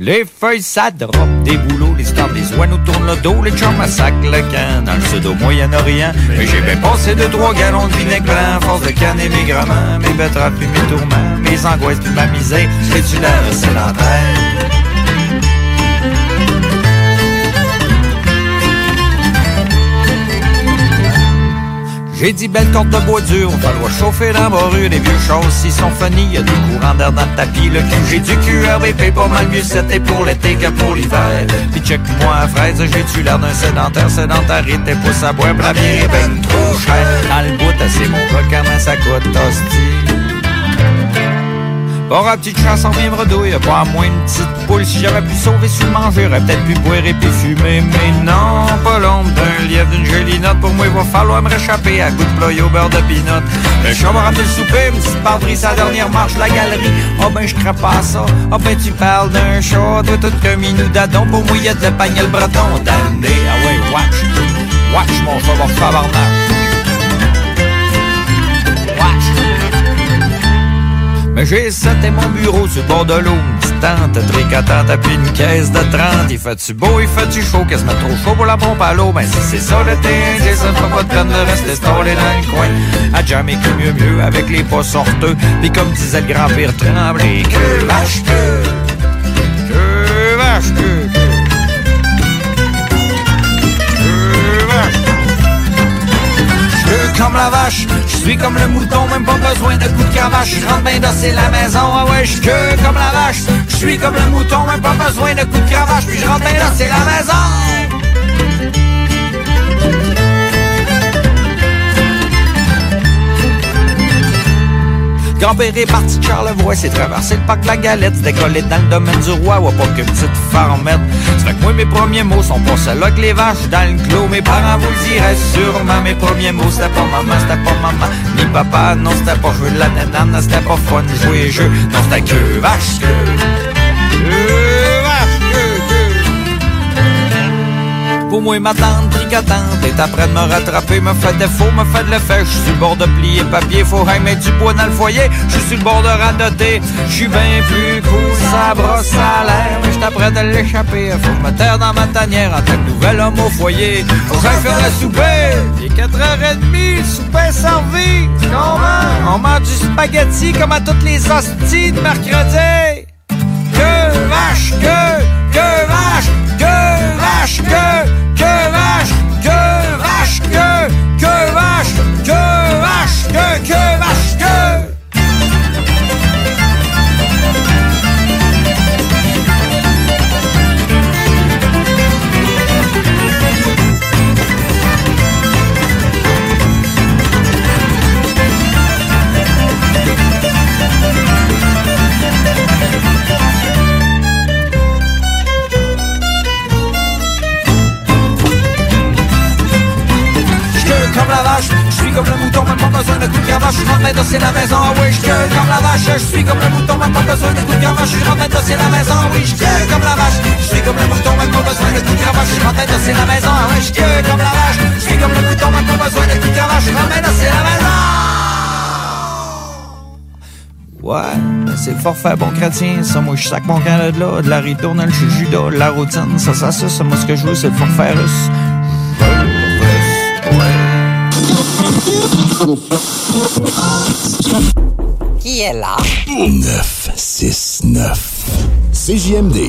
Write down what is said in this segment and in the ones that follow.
Les feuilles, drop des boulots, les stars, les oies nous tournent le dos, les chums massacrent le camp dans le pseudo-Moyen-Orient. Mais j'ai bien passé deux, trois gallons de vinaigre blanc, force de canne et mes gramins, mes betteraves puis mes tourments, mes angoisses puis ma misère, c'est-tu la c'est J'ai dit belle corde de bois dur, va falloir chauffer dans les vieux choses s'y sont funny, y a des courants d'air dans le tapis, le j'ai du QRBP, pas mal mieux c'était pour l'été que pour l'hiver. Puis check-moi à fraise, j'ai-tu l'air d'un sédentaire, sédentarité, pousse à boire, est ben trop cher. Dans le bout, c'est mon gars, comment ça coûte, hostie. Bon, la petite chanson bien bredouille, pas moins une petite poule. Si j'avais pu sauver sur manger, j'aurais peut-être pu boire et puis fumer. Mais non, pas l'ombre d'un lièvre, d'une jolie note. Pour moi, il va falloir me réchapper à coup de ploy au beurre de pinot. Le chat m'a ramené le souper, une petite pardrie, sa dernière marche de la galerie. Oh ben, je crape pas ça. Oh ben, tu parles d'un chat, toi, tout comme minou d'adon. Pour moi, il y a de pagner le breton. Damné, ah ouais, watch. Watch, mon chat va Mais j'ai sauté mon bureau sur le bord de l'eau, une tente tricotante, puis une caisse de 30. Il fait-tu beau, il fait-tu chaud, quasiment trop chaud pour la pompe à l'eau? Ben si c'est ça l'été indien, ça pas de peine de rester stallé dans le coin. À jamais que mieux mieux, avec les pas sorteux. Puis comme disait le grand-père Tremblay, que vache que, que vache que comme la vache, je suis comme le mouton, même pas besoin de coups de cravache. Je rentre bien c'est la maison, ah ouais, je que comme la vache. Je suis comme le mouton, même pas besoin de coups de cravache. Puis je rentre bien c'est la maison. Grand-père est parti de Charlevoix, c'est traversé le parc la Galette, décollé dans le domaine du roi, ouais, pas que petite farmette. C'est fait que moi, mes premiers mots sont pas ceux-là que les vaches dans le clos. Mes parents vous le diraient sûrement, mes premiers mots, c'était pas maman, c'était pas maman, ni papa, non, c'était pas jouer de la nénane, c'était pas fun, jouer jeu, non, c'était que vache, que vache, que, que. Pour moi, ma tante tricotante est de me rattraper, me fait défaut, me fait de l'effet. Je suis bord de plier papier, faut mettre du bois dans le foyer. Je suis le bord de radoter, je suis bien plus cool, ça brosse à l'air. Mais je prêt de l'échapper, faut me taire dans ma tanière en tant que nouvel homme au foyer. Faut faire le souper, il est 4h30, le souper servi. Comment? On mange du spaghetti comme à toutes les hosties de mercredi. Vache, je suis comme le mouton, pas besoin de coup de cravache, je rentre maintenant c'est la maison, oui, je comme la vache, je suis comme le mouton, pas besoin de coup de cravache, je rentre maintenant c'est la maison, oui, je comme la vache, je suis comme le mouton, pas besoin de coup de cravache, je maintenant c'est la maison. Ouais, c'est le forfait bon chrétien, ça, moi je sac mon camp de là, de la ritournelle chez Judas, de la routine, ça, ça, ça, ça, moi ce que je veux c'est le forfait russe. Qui est là? 969. CJMD.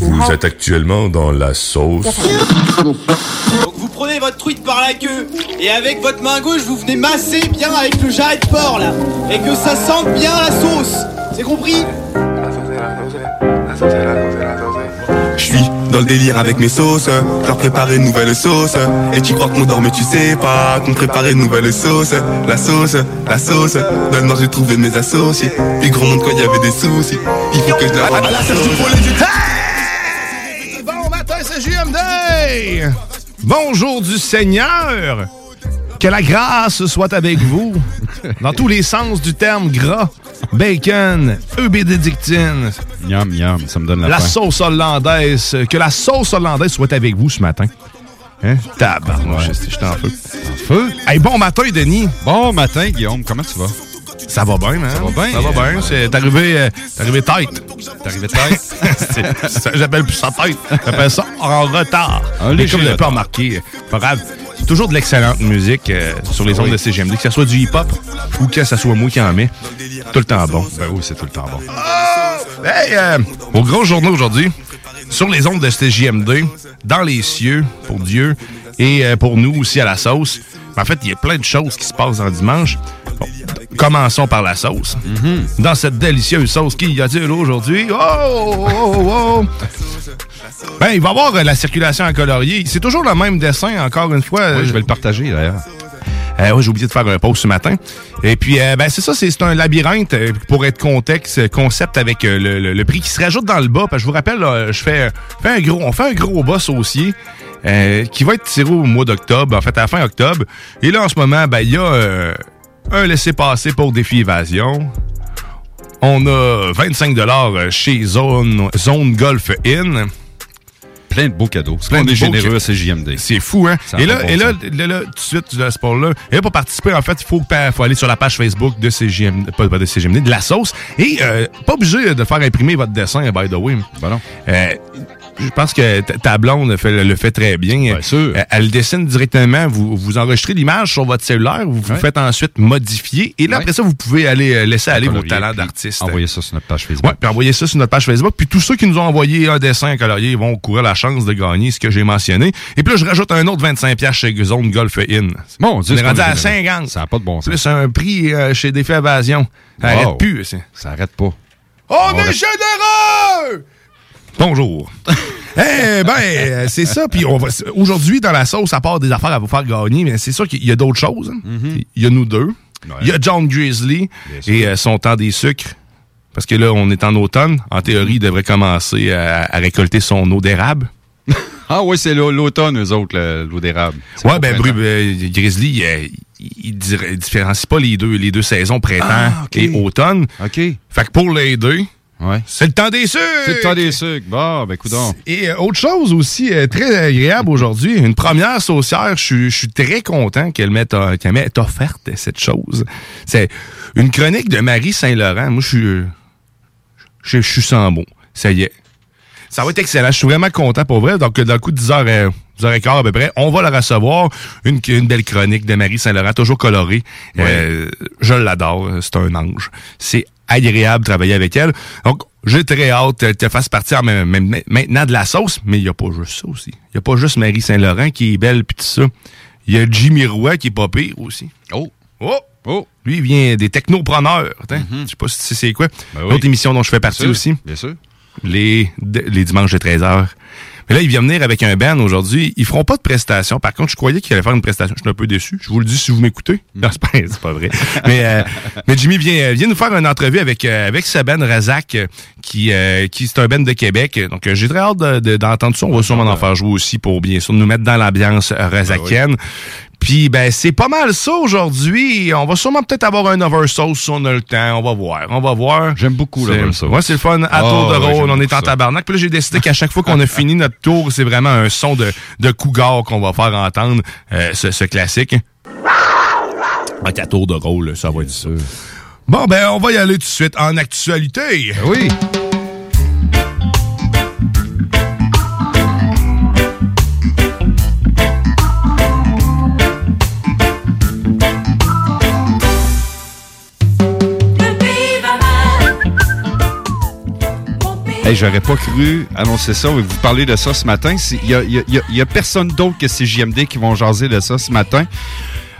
vous, êtes actuellement dans la sauce. Donc vous prenez votre truite par la queue et avec votre main gauche vous venez masser bien avec le jarret de porc là et que ça sente bien la sauce. C'est compris? Dans le délire avec mes sauces, leur préparer une nouvelle sauce. Et tu crois qu'on dort mais tu sais pas qu'on préparait une nouvelle sauce. La sauce, la sauce, dans le nord j'ai trouvé mes associés. Puis gros monde quand il y avait des soucis, il faut que je leur rende la sauce. Bon matin, c'est JMD! Bonjour du Seigneur! Que la grâce soit avec vous, dans tous les sens du terme gras, bacon, œufs bénédictine, Miam, miam, ça me donne la, la faim. sauce hollandaise. Que la sauce hollandaise soit avec vous ce matin. Hein? Tabarnouche, j'étais en feu. En feu? Hey, bon matin, Denis. Bon matin, Guillaume. Comment tu vas? Ça va bien, hein? Ça va bien. Ça va bien. C'est t'es arrivé, euh, t'es arrivé tête. T'es arrivé tête? C'est- ça, J'appelle plus ça tête. J'appelle ça en retard. Un Mais léger comme vous pas retard. remarqué, euh, pas grave. Toujours de l'excellente musique euh, sur les ondes de CGMD, que ce soit du hip-hop ou que ce soit moi qui en mets. Tout le temps bon. Ben oui, c'est tout le temps bon. Hey, euh, au gros journaux aujourd'hui, sur les ondes de CJMD, dans les cieux, pour Dieu, et euh, pour nous aussi à la sauce. En fait, il y a plein de choses qui se passent en dimanche. Bon, commençons par la sauce. Dans cette délicieuse sauce, qui y a-t-il aujourd'hui? Oh, oh, oh, oh. Ben, il va y avoir euh, la circulation en colorier. C'est toujours le même dessin, encore une fois. Oui, je vais le partager, d'ailleurs. Euh, ouais, j'ai oublié de faire un pause ce matin. Et puis, euh, ben, c'est ça, c'est un labyrinthe pour être contexte, concept avec le, le- le prix qui se rajoute dans le bas. Parce que je vous rappelle, là, je fais, fais un gros, on fait un gros bas saucier euh, qui va être tiré au mois d'octobre, en fait, à la fin octobre. Et là, en ce moment, ben, il y a euh, un laissez-passer pour défi évasion. On a 25 chez Zone, Zone Golf Inn. Plein de beaux cadeaux. Plein On de est généreux à CJMD. C'est fou, hein? Ça Et là, et là, là, là, tout de suite, de ce sport-là. Et là, pour participer, en fait, il faut, aller sur la page Facebook de CGMD, pas, pas de CGMD, de la sauce. Et euh, pas obligé de faire imprimer votre dessin, by the way. Ben non. Euh, je pense que ta- blonde fait, le fait très bien. Bien sûr. Euh, Elle dessine directement. Vous, vous enregistrez l'image sur votre cellulaire. Vous vous faites ensuite modifier. Et là, après ça, vous pouvez aller euh, laisser aller vos talents d'artiste. Envoyez ça sur notre page Facebook. Puis envoyez ça sur notre page Facebook. Puis tous ceux qui nous ont envoyé un dessin à colorier ils vont courir la chance de gagner ce que j'ai mentionné. Et puis là, je rajoute un autre 25$ piastres chez Zone Golf Inn. Mon Dieu, On est c'est rendu à est généreux. 50. Ça n'a pas de bon sens. Plus un prix euh, chez Défi Évasion. Ça Wow. arrête plus. Ça arrête pas. On, On est reste- généreux! Bonjour. eh ben, euh, c'est ça. Puis on va aujourd'hui dans la sauce, à part des affaires à vous faire gagner, mais c'est sûr qu'il y a d'autres choses. hein. Il y a nous deux. Il y a John Grizzly et euh, son temps des sucres. Parce que là, on est en automne. En théorie, il devrait commencer à, à récolter son eau d'érable. Ah oui, c'est l'au- l'automne, eux autres, le- l'eau d'érable. Ouais, ben. Bru- euh, Grizzly, euh, il, il dir- différencie pas les deux, les deux saisons, printemps Ah, et automne. OK. Fait que pour l'aider, Ouais. c'est le temps des sucres! C'est le temps des sucres. Bon, ben, coudonc. Et euh, autre chose aussi euh, très agréable aujourd'hui, une première saucière, je suis- très content qu'elle m'ait euh, qu'elle m'ait offerte cette chose. C'est une chronique de Marie Saint-Laurent. Moi, je suis je je suis sans mots. Ça y est. Ça va être excellent. Je suis vraiment content pour vrai. Donc, dans le coup de 10h, euh, 10h15 à peu près, on va la recevoir. Une, une belle chronique de Marie Saint-Laurent, toujours colorée. Euh, je l'adore. C'est un ange. C'est agréable de travailler avec elle. Donc, j'ai très hâte qu'elle te fasse partir maintenant de la sauce, mais il n'y a pas juste ça aussi. Il n'y a pas juste Marie Saint-Laurent qui est belle puis tout ça. Il y a Jimmy Roy qui est pas pire aussi. Oh! Oh! Oh! Lui, il vient des technopreneurs. Attends, Je sais pas si c'est quoi. Ben oui. L'autre émission dont je fais partie sûr, aussi. Bien sûr. Les, dimanches de 13h. Mais là, il vient venir avec un band aujourd'hui. Ils feront pas de prestation. Par contre, je croyais qu'il allait faire une prestation. Je suis un peu déçu. Je vous le dis si vous m'écoutez. Non, c'est pas, vrai. mais, euh, mais Jimmy vient, vient nous faire une entrevue avec, euh, avec sa band Razak, euh, qui, euh, qui c'est un band de Québec. Donc, euh, j'ai très hâte de- de- d'entendre ça. On va sûrement en faire jouer aussi pour, bien sûr, nous mettre dans l'ambiance euh, razakienne. Puis ben c'est pas mal ça aujourd'hui. On va sûrement peut-être avoir un oversauce si on a le temps. On va voir. On va voir. J'aime beaucoup l'oversauce. Ouais, c'est le fun. À Ah, tour de rôle, on est en ça. tabarnak. Puis là, j'ai décidé qu'à chaque fois qu'on a fini notre tour, c'est vraiment un son de, de cougar qu'on va faire entendre, euh, ce, ce classique. Donc, à tour de rôle, ça va être ça. Bon, ben, on va y aller tout de suite en actualité. Oui. Hey, j'aurais pas cru annoncer ça. Vous parlez de ça ce matin. Il y a- y a- y a personne d'autre que CJMD qui vont jaser de ça ce matin.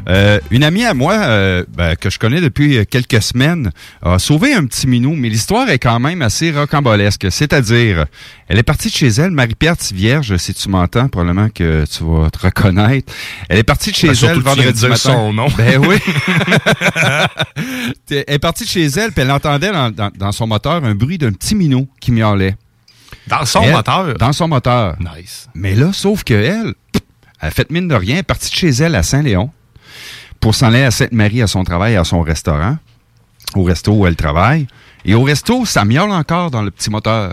Euh, une amie à moi, euh, ben, que je connais depuis quelques semaines, a sauvé un petit minou, mais l'histoire est quand même assez rocambolesque. C'est-à-dire, elle est partie de chez elle, Marie-Pierre Tivierge, si tu m'entends, probablement que tu vas te reconnaître. Elle est partie de chez Ben, elle vendredi dire matin. son nom. Ben oui. elle est partie de chez elle, puis elle entendait dans, dans- dans son moteur un bruit d'un petit minou qui miaulait. Dans son Elle- moteur? Dans son moteur. Nice. Mais là, sauf que elle, elle a fait mine de rien, elle est partie de chez elle à Saint-Léon pour s'en aller à Sainte-Marie à son travail, à son restaurant, au resto où elle travaille. Et au resto, ça miaule encore dans le petit moteur.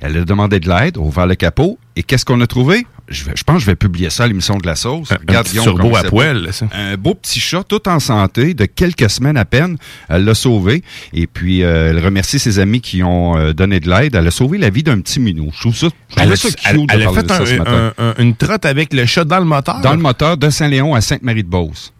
Elle a demandé de l'aide, a ouvert le capot, et qu'est-ce qu'on a trouvé? Je, vais- je pense que je vais publier ça à l'émission de la sauce. Un- turbo à poêle, ça. Un beau petit chat, tout en santé, de quelques semaines à peine. Elle l'a sauvé. Et puis, euh, elle remercie ses amis qui ont euh, donné de l'aide. Elle a sauvé la vie d'un petit minou. Je trouve ça, je Elle, a- ça cute elle- de elle a parler fait de ça un- ce matin. un- un- une trotte avec le chat dans le moteur? Dans le moteur de Saint-Léon à Sainte-Marie-de-Beauce.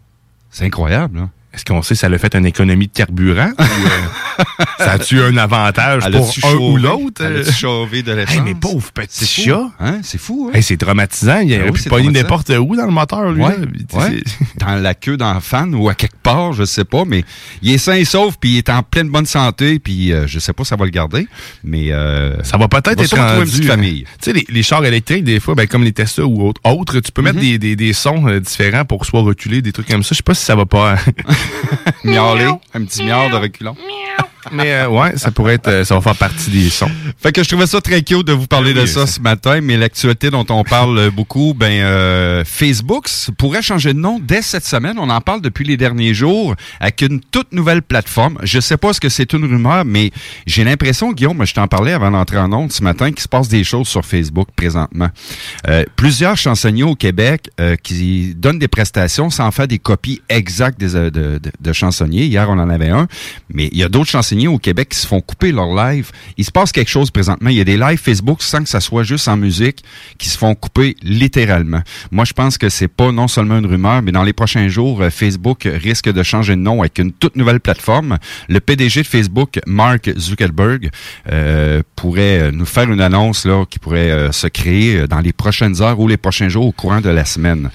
C'est incroyable, hein? Est-ce qu'on sait ça a fait une économie de carburant? ou, euh, ça a-tu un avantage Elle pour un ou l'autre? Elle a-tu de l'essence? Hey, mais pauvre petit C'est. Hein? C'est fou, hein? Hey, c'est traumatisant. Il Ben oui, pu c'est pogner traumatisant. n'importe où dans le moteur, lui. Ouais, Dans la queue d'un fan ou à quelque part, je sais pas, mais il est sain et sauf, puis il est en pleine bonne santé, puis euh, je sais pas si ça va le garder, mais euh, Ça va peut-être être rendu, une petite euh, famille. Tu sais, les, les chars électriques, des fois, ben, comme les Tesla ou autres, autres, tu peux mettre des, des, des sons euh, différents pour soit reculer, des trucs comme ça. Je sais pas si ça va pas. Miauler, un petit miaule de reculon. Mais euh, ouais, ça pourrait être. euh, ça va faire partie des sons. Fait que je trouvais ça très cute de vous parler de ça ça. ce matin, mais l'actualité dont on parle beaucoup, ben euh, Facebook pourrait changer de nom dès cette semaine. On en parle depuis les derniers jours avec une toute nouvelle plateforme. Je sais pas ce que c'est une rumeur, mais j'ai l'impression, Guillaume, je t'en parlais avant d'entrer en onde ce matin, qu'il se passe des choses sur Facebook présentement. Euh, plusieurs chansonniers au Québec euh, qui donnent des prestations sans faire des copies exactes des, euh, de, de- de chansonniers. Hier, on en avait un, mais il y a d'autres chansonniers au Québec qui se font couper leur live. Il se passe quelque chose présentement. Il y a des lives Facebook sans que ça soit juste en musique qui se font couper littéralement. Moi, je pense que c'est pas non seulement une rumeur, mais dans les prochains jours, euh, Facebook risque de changer de nom avec une toute nouvelle plateforme. Le PDG de Facebook, Mark Zuckerberg, euh, pourrait euh, nous faire une annonce là qui pourrait se créer dans les prochaines heures ou les prochains jours au courant de la semaine.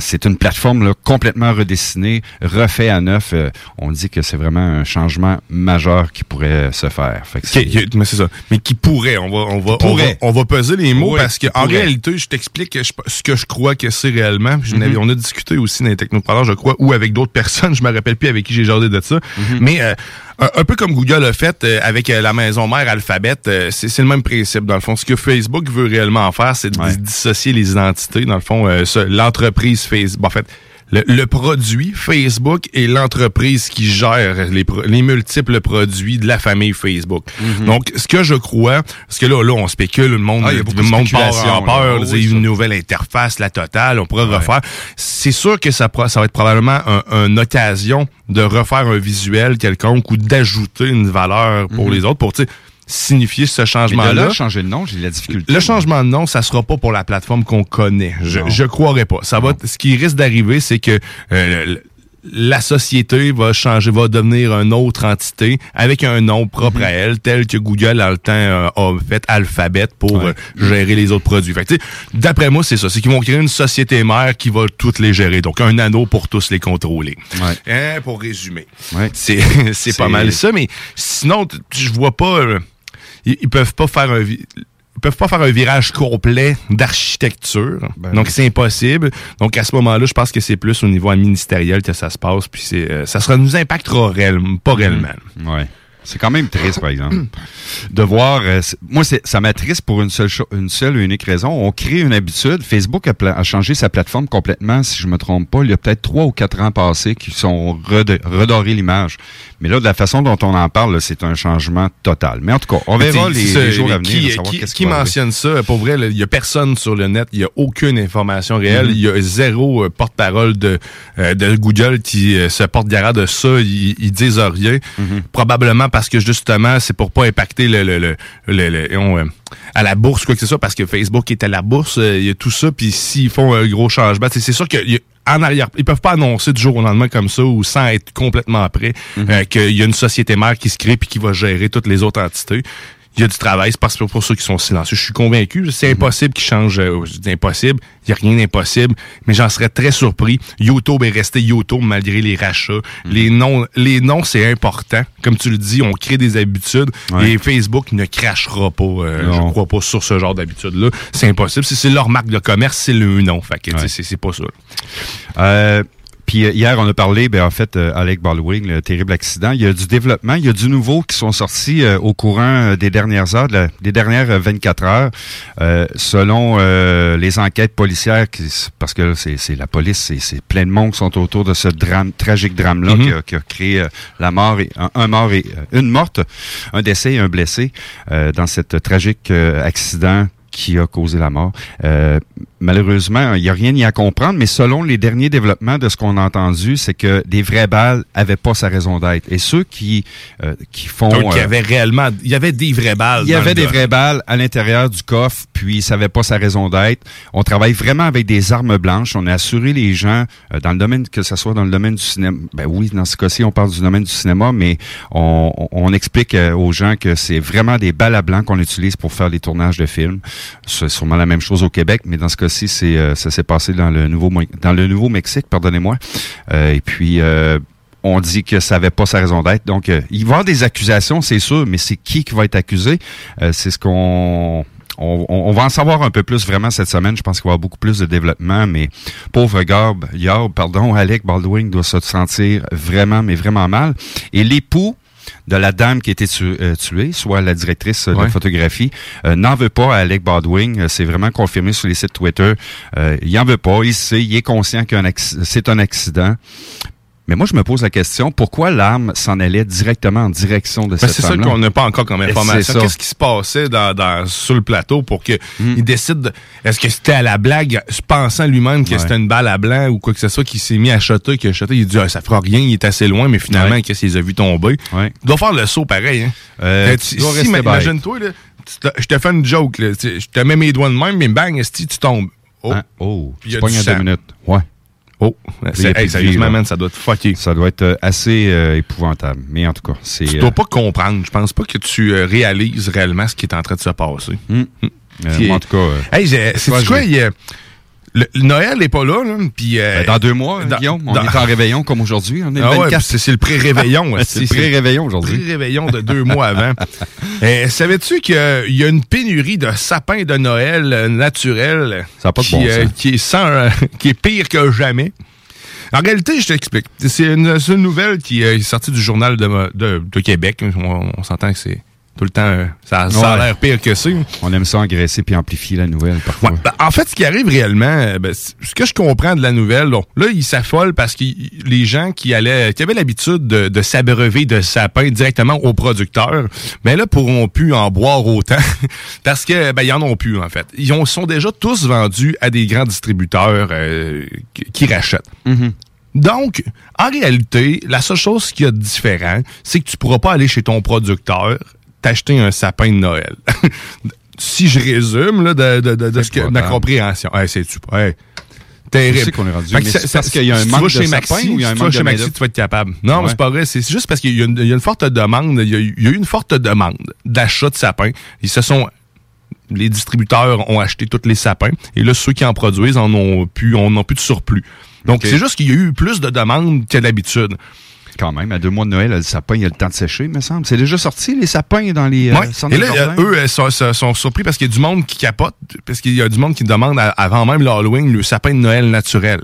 C'est une plateforme complètement redessinée, refait à neuf. On dit que c'est vraiment un changement majeur qui pourrait se faire. Fait que mais c'est ça. Mais qui pourrait. On va, on va, on va, pourrait. on va peser les mots Oui, parce que en pourrait. réalité, je t'explique ce que je crois que c'est réellement. Je Mhm. On a discuté aussi dans les technopreneurs, je crois, ou avec d'autres personnes. Je me rappelle plus avec qui j'ai jasé de ça. Mhm. Mais euh, un, un peu comme Google a fait euh, avec euh, la maison mère Alphabet, euh, c'est le même principe dans le fond. Ce que Facebook veut réellement faire, c'est de Ouais. dissocier les identités. Dans le fond, l'entreprise Facebook. En fait. Le, le produit Facebook et l'entreprise qui gère les, pro- les multiples produits de la famille Facebook. Donc, ce que je crois, parce que là, là, on spécule, le monde, Mhm. Ah, le de monde part en là. peur, Oh, dire oui, une ça. nouvelle interface, la totale, on pourrait refaire. C'est sûr que ça, ça va être probablement un- une occasion de refaire un visuel quelconque ou d'ajouter une valeur pour Mhm. les autres, pour, tu sais, signifier ce changement-là. là, changer de nom, j'ai la difficulté. Le changement de nom, ça sera pas pour la plateforme qu'on connaît. Je, Non. je croirais pas. Ça va. Ce qui risque d'arriver, c'est que euh, la société va changer, va devenir une autre entité avec un nom propre Mhm. à elle, tel que Google dans le temps euh, a fait Alphabet pour euh, gérer les autres produits. D'après moi, c'est ça. C'est qu'ils vont créer une société mère qui va toutes les gérer. Donc un anneau pour tous les contrôler. Hein, pour résumer. C'est c'est pas mal ça, mais sinon, je vois pas. euh, ils, ils peuvent pas faire un. Ils peuvent pas faire un virage complet d'architecture. Donc, c'est impossible. Donc, à ce moment-là, je pense que c'est plus au niveau ministériel que ça se passe. Puis, c'est, euh, ça sera, nous impactera réellement, pas réellement. Ouais. C'est quand même triste, par exemple. de voir. euh, moi, ça m'attriste pour une seule, une seule et unique raison. On crée une habitude. Facebook a, changé sa plateforme complètement, si je me trompe pas. Il y a peut-être trois ou quatre ans passés qui sont redorés l'image. Mais là, de la façon dont on en parle, c'est un changement total. Mais en tout cas, on verra les, jours à venir. Qui, savoir qui- mentionne ça? Pour vrai, il y a personne sur le net. Il y a aucune information réelle. Mhm. Il y a zéro euh, porte-parole de, euh, de Google qui se porte garant de ça. Ils, disent rien. Mhm. Probablement parce que justement, c'est pour pas impacter le, le, le, le- le- on, euh, à la bourse, quoi que ce soit, parce que Facebook est à la bourse, euh, il y a tout ça. Puis s'ils font un gros changement, c'est sûr que y a- en arrière, ils peuvent pas annoncer du jour au lendemain comme ça ou sans être complètement prêt Mhm. euh, qu'il y a une société mère qui se crée puis qui va gérer toutes les autres entités. Il y a du travail, c'est parce que pour ceux qui sont silencieux. Je suis convaincu, c'est impossible qu'ils changent. euh, je dis impossible, il n'y a rien d'impossible, mais j'en serais très surpris. YouTube est resté YouTube malgré les rachats. Les noms, les noms, c'est important. Comme tu le dis, on crée des habitudes Ouais. et Facebook ne crachera pas, euh, je crois pas, sur ce genre d'habitude-là. C'est impossible. Si c'est leur marque de commerce, c'est le nom. Fait que, c'est- c'est pas ça. Euh, puis euh, hier, on a parlé, ben, en fait, euh, Alec Baldwin, le terrible accident. Il y a du développement, il y a du nouveau qui sont sortis euh, au courant euh, des dernières heures, de la- des dernières euh, 24 heures, Euh, selon euh, les enquêtes policières, qui- parce que là, c'est la police, c'est- plein de monde qui sont autour de ce drame, tragique drame-là Mhm. qui, a, qui a créé la mort et un, un mort et une morte, un décès et un blessé euh, dans cet tragique euh, accident qui a causé la mort. Euh, malheureusement, il n'y a rien y à comprendre, mais selon les derniers développements de ce qu'on a entendu, c'est que des vraies balles avaient pas sa raison d'être. Et ceux qui euh, qui font... Donc, il y euh, avait réellement, il y avait des vraies balles. il y avait des vraies balles à l'intérieur du coffre, puis ça n'avait pas sa raison d'être. On travaille vraiment avec des armes blanches. On a assuré les gens euh, dans le domaine, que ce soit dans le domaine du cinéma. Ben oui, dans ce cas-ci, on parle du domaine du cinéma, mais on, on- on explique euh, aux gens que c'est vraiment des balles à blanc qu'on utilise pour faire les tournages de films. C'est sûrement la même chose au Québec, mais dans ce cas-ci, c'est euh, ça s'est passé dans le nouveau Mexique, pardonnez-moi. Euh, et puis euh, on dit que ça n'avait pas sa raison d'être. Donc, il va y avoir des accusations, c'est sûr, mais c'est qui qui va être accusé? C'est ce qu'on... On, on- on va en savoir un peu plus vraiment cette semaine. Je pense qu'il va y avoir beaucoup plus de développement, mais pauvre Garb, pardon, Alec Baldwin doit se sentir vraiment, mais vraiment mal. Et l'époux de la dame qui a été tu- euh, tuée, soit la directrice euh, Ouais. de photographie, euh, n'en veut pas à Alec Baldwin. Euh, C'est vraiment confirmé sur les sites Twitter. Euh, il en veut pas. Il sait, il est conscient que c'est un accident. Mais moi, je me pose la question, pourquoi l'arme s'en allait directement en direction de Ben, cette c'est ça qu'on n'a pas encore comme information. Qu'est-ce qui se passait dans, dans- sur le plateau pour qu'il décide de- Est-ce que c'était à la blague, pensant lui-même que Ouais. c'était une balle à blanc ou quoi que ce soit, qui s'est mis à shotter, qu'il a shoté, il dit ah, ça fera rien, il est assez loin, mais finalement, Ouais. qu'est-ce qu'il a vu tomber? Ouais. Il doit faire le saut pareil. Hein? Euh, Euh, tu tu- dois si, imagine-toi, je te fais une joke, là, je te mets mes doigts de même, mais bang, esti, tu tombes. Oh, Hein? Oh, il y a du deux minutes. Ouais. Oh. Hey, sérieusement, vie, là. man, ça doit te fucker. Ça doit être euh, assez euh, épouvantable. Mais en tout cas, c'est... Tu euh, dois pas comprendre. Je pense pas que tu euh, réalises réellement ce qui est en train de se passer. Euh, moi, en tout cas... euh, Hey, c'est quoi? il le, Noël n'est pas là, là. Puis, euh, ben, dans deux mois, dans- Guillaume, on dans- est en réveillon comme aujourd'hui. On est Ah ouais, 24. puis c'est le pré-réveillon. C'est le pré-réveillon aujourd'hui. Pré-réveillon de deux mois avant. Euh, Savais-tu qu'il y a une pénurie de sapins de Noël euh, naturels Ça a pas de qui, bon sens. qui est sans, qui est pire que jamais? En réalité, je t'explique. C'est une, nouvelle qui est sortie du journal de, de- de Québec. On, on s'entend que c'est tout le temps... euh, ça, ça a Ouais. l'air pire que c'est. On aime ça engraisser puis amplifier la nouvelle parfois. Ouais, ben, en fait, ce qui arrive réellement, euh, ben, ce que je comprends de la nouvelle, là, ils s'affolent parce que les gens qui allaient, qui avaient l'habitude de, de s'abreuver de sapins directement aux producteurs, ben là, pourront plus en boire autant parce que ben ils en ont plus en fait. Ils ont, sont déjà tous vendus à des grands distributeurs euh, qui, qui rachètent. Mhm. Donc, en réalité, la seule chose qu'il y a de différent, c'est que tu pourras pas aller chez ton producteur t'acheter un sapin de Noël. si je résume là, de, de, de, de ce que, ma compréhension. Hey, c'est-tu pas? Hey. Terrible. Qu'on est rendu, Fait que c'est parce qu'il y a un si manque de chez sapin Maxi, ou il y a un si manque chez de Maxi, main-d'œuvre? tu vas être capable. Non, Ouais. c'est pas vrai. C'est c'est juste parce qu'il y, a une- il y a une forte demande. Il y a, eu- il y a eu une forte demande d'achat de sapins. Ils se sont les distributeurs ont acheté tous les sapins et là ceux qui en produisent en ont plus en ont plus de surplus. Donc c'est juste qu'il y a eu plus de demandes qu'à d'habitude. Quand même, à deux mois de Noël, le sapin, il y a le temps de sécher, me semble. C'est déjà sorti, les sapins, dans les euh, Ouais. Et là, euh, eux euh, sont, surpris parce qu'il y a du monde qui capote, parce qu'il y a du monde qui demande à- avant même l'Halloween le sapin de Noël naturel.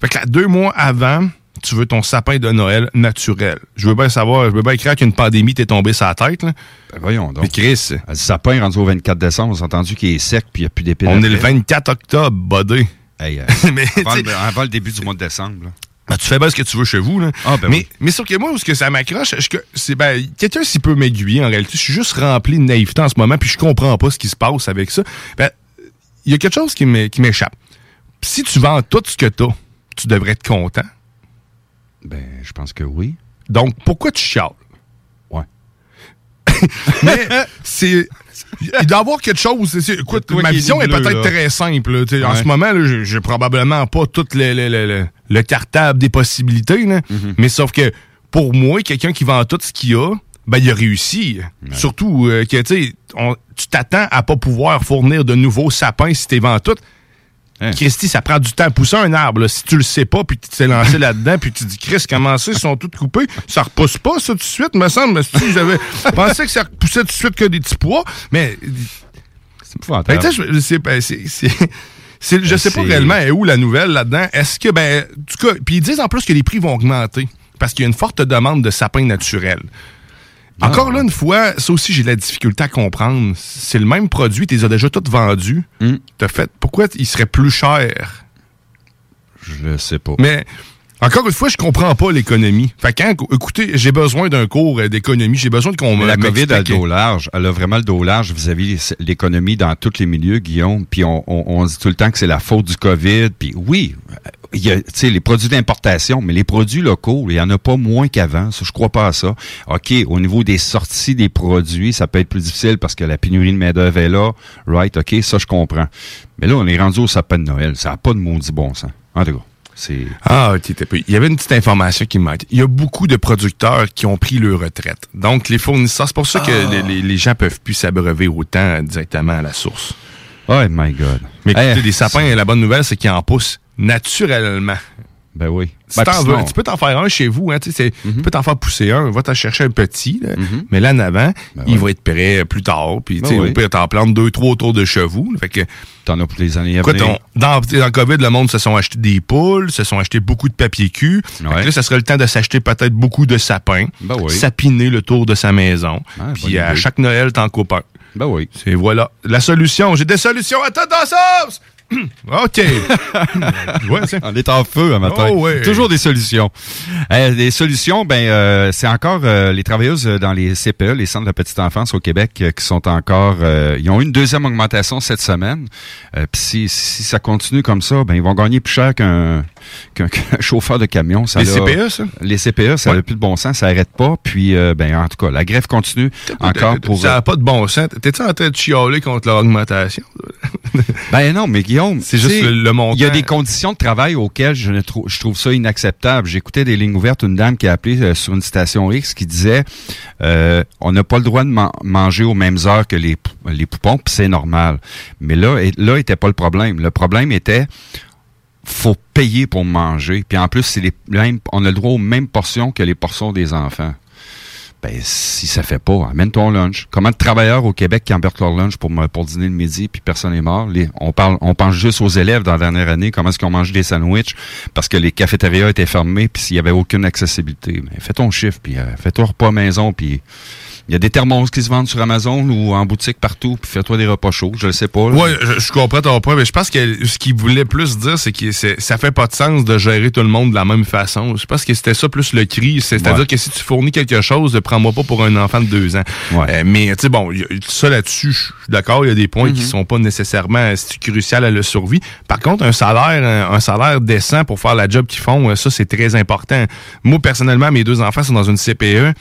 Fait que là, deux mois avant, tu veux ton sapin de Noël naturel. Je veux bien savoir, je veux bien écrire qu'une pandémie t'est tombée sur la tête. Là. Ben voyons donc. Mais Chris, Le sapin rendu au 24 décembre, on a entendu qu'il est sec puis il n'y a plus d'épines. on est le après. 24 octobre, bodé. Hey, euh, Mais, avant, le, avant le début du mois de décembre. là. Ben, tu fais bien ce que tu veux chez vous. Là. Ah, ben mais, oui. mais sauf que moi, où ce que ça m'accroche, est-ce que c'est ben, quelqu'un s'y peut m'aiguiller en réalité. Je suis juste rempli de naïveté en ce moment, puis je comprends pas ce qui se passe avec ça. Ben, il y a quelque chose qui m'é- qui m'échappe. Si tu vends tout ce que tu as, tu devrais être content. Ben, je pense que oui. Donc, pourquoi tu chiales? Mais c'est. Il doit y avoir quelque chose. Écoute, ma vision est peut-être très simple. là. En ce moment, j'ai- probablement pas tout le, le- le- le- le cartable des possibilités. là. Mm-hmm. Mais sauf que pour moi, quelqu'un qui vend tout ce qu'il a, ben, il a réussi. Surtout euh, que on- tu t'attends à pas pouvoir fournir de nouveaux sapins si tu vends tout. Hein? Christy, ça prend du temps à pousser un arbre. là. Si tu le sais pas, puis tu t'es lancé là-dedans, puis tu dis, Chris, comment ça, ils sont tous coupés? Ça repousse pas, ça, tout de suite, me semble. Si j'avais pensé que ça repoussait tout de suite que des petits pois, mais... C'est sais, je c'est- sais pas réellement est où la nouvelle là-dedans. Est-ce que, ben, en tout cas, puis ils disent en plus que les prix vont augmenter parce qu'il y a une forte demande de sapins naturels. Ah. Encore là, une fois, ça aussi, j'ai de la difficulté à comprendre. C'est le même produit, tu les as déjà tous vendus. Hmm. T'as fait, pourquoi il serait plus cher? Je le sais pas. Mais encore une fois, je comprends pas l'économie. Fait que, hein, écoutez, j'ai besoin d'un cours euh, d'économie. J'ai besoin de qu'on me la COVID a le dos large. Elle a vraiment le dos large vis-à-vis l'économie dans tous les milieux, Guillaume. Puis on, on- on dit tout le temps que c'est la faute du COVID. Puis oui, il y a tu sais, les produits d'importation, mais les produits locaux, il y en a pas moins qu'avant. Ça, je crois pas à ça. OK, au niveau des sorties des produits, ça peut être plus difficile parce que la pénurie de main-d'œuvre est là. Right, OK, ça, je comprends. Mais là, on est rendu au sapin de Noël. Ça n'a pas de maudit bon sens. En tout cas, c'est... Ah, Il y avait une petite information qui me manque. Il y a beaucoup de producteurs qui ont pris leur retraite. Donc, les fournisseurs, c'est pour ça que Ah. les, les- les gens peuvent plus s'abreuver autant directement à la source. Oh my God. Mais écoutez, Eh, des sapins, la bonne nouvelle, c'est qu'ils en poussent naturellement. Ben oui. Si Ben, veux, tu peux t'en faire un chez vous. Hein, Mhm. Tu peux t'en faire pousser un. Va t'en chercher un petit. là. Mais là, en avant, il va être prêt plus tard. Puis, Ben oui. au pire, t'en plantes deux, trois autour de chez vous. Fait que, T'en as pour les années à venir. dans, dans le COVID, le monde se sont achetés des poules, se sont achetés beaucoup de papier cul. Que Là, ça serait le temps de s'acheter peut-être beaucoup de sapins, Ben oui. sapiner le tour de sa maison. Ah, puis à idée. chaque Noël, t'en coupes un. Ben oui. C'est voilà. La solution. J'ai des solutions à la sauce! OK. ouais, On est en feu un matin. Oh, ouais. Toujours des solutions. Euh, des solutions, ben euh, c'est encore euh, les travailleuses dans les CPE, les centres de la petite enfance au Québec, euh, qui sont encore. ils ont eu une deuxième augmentation cette semaine. Puis si, si ça continue comme ça, ben ils vont gagner plus cher qu'un chauffeur de camion. Ça Les CPE, ça? Les CPE, ça n'a plus de bon sens, ça arrête pas. Puis ben en tout cas, la grève continue encore pour. Ça n'a pas de bon sens. T'es-tu en train de chialer contre l'augmentation? Ben non, mais Guillaume, C'est juste tu sais, le- le montant. Il y a des conditions de travail auxquelles je, ne trou- je trouve ça inacceptable. J'écoutais des lignes ouvertes, une dame qui a appelé euh, sur une station X qui disait euh, on n'a pas le droit de man- manger aux mêmes heures que les, les poupons, puis c'est normal. Mais là, et- là était pas le problème. Le problème était faut payer pour manger. Puis en plus, c'est les mêmes, on a le droit aux mêmes portions que les portions des enfants. Ben, si ça fait pas, amène ton lunch. Comment de travailleurs au Québec qui emportent leur lunch pour, dîner le midi, puis personne n'est mort? On parle, on pense juste aux élèves dans la dernière année, comment est-ce qu'ils ont mangé des sandwichs parce que les cafétérias étaient fermées, puis s'il y avait aucune accessibilité. Mais fais ton chiffre, puis euh, fais ton repas maison, puis il y a des thermos qui se vendent sur Amazon ou en boutique partout, puis fais-toi des repas chauds, je le sais pas. Ouais, je, je comprends ton point, mais je pense que ce qu'il voulait plus dire, c'est que ça fait pas de sens de gérer tout le monde de la même façon. Je pense que c'était ça plus le cri. C'est- C'est-à-dire Ouais. que si tu fournis quelque chose de prends-moi pas pour un enfant de deux ans. Euh, mais, tu sais, bon, y a- ça là-dessus, je suis d'accord, il y a des points qui sont pas nécessairement euh, crucial à la survie. Par contre, un salaire, un, un salaire décent pour faire la job qu'ils font, euh, ça, c'est très important. Moi, personnellement, mes deux enfants sont dans une CPE,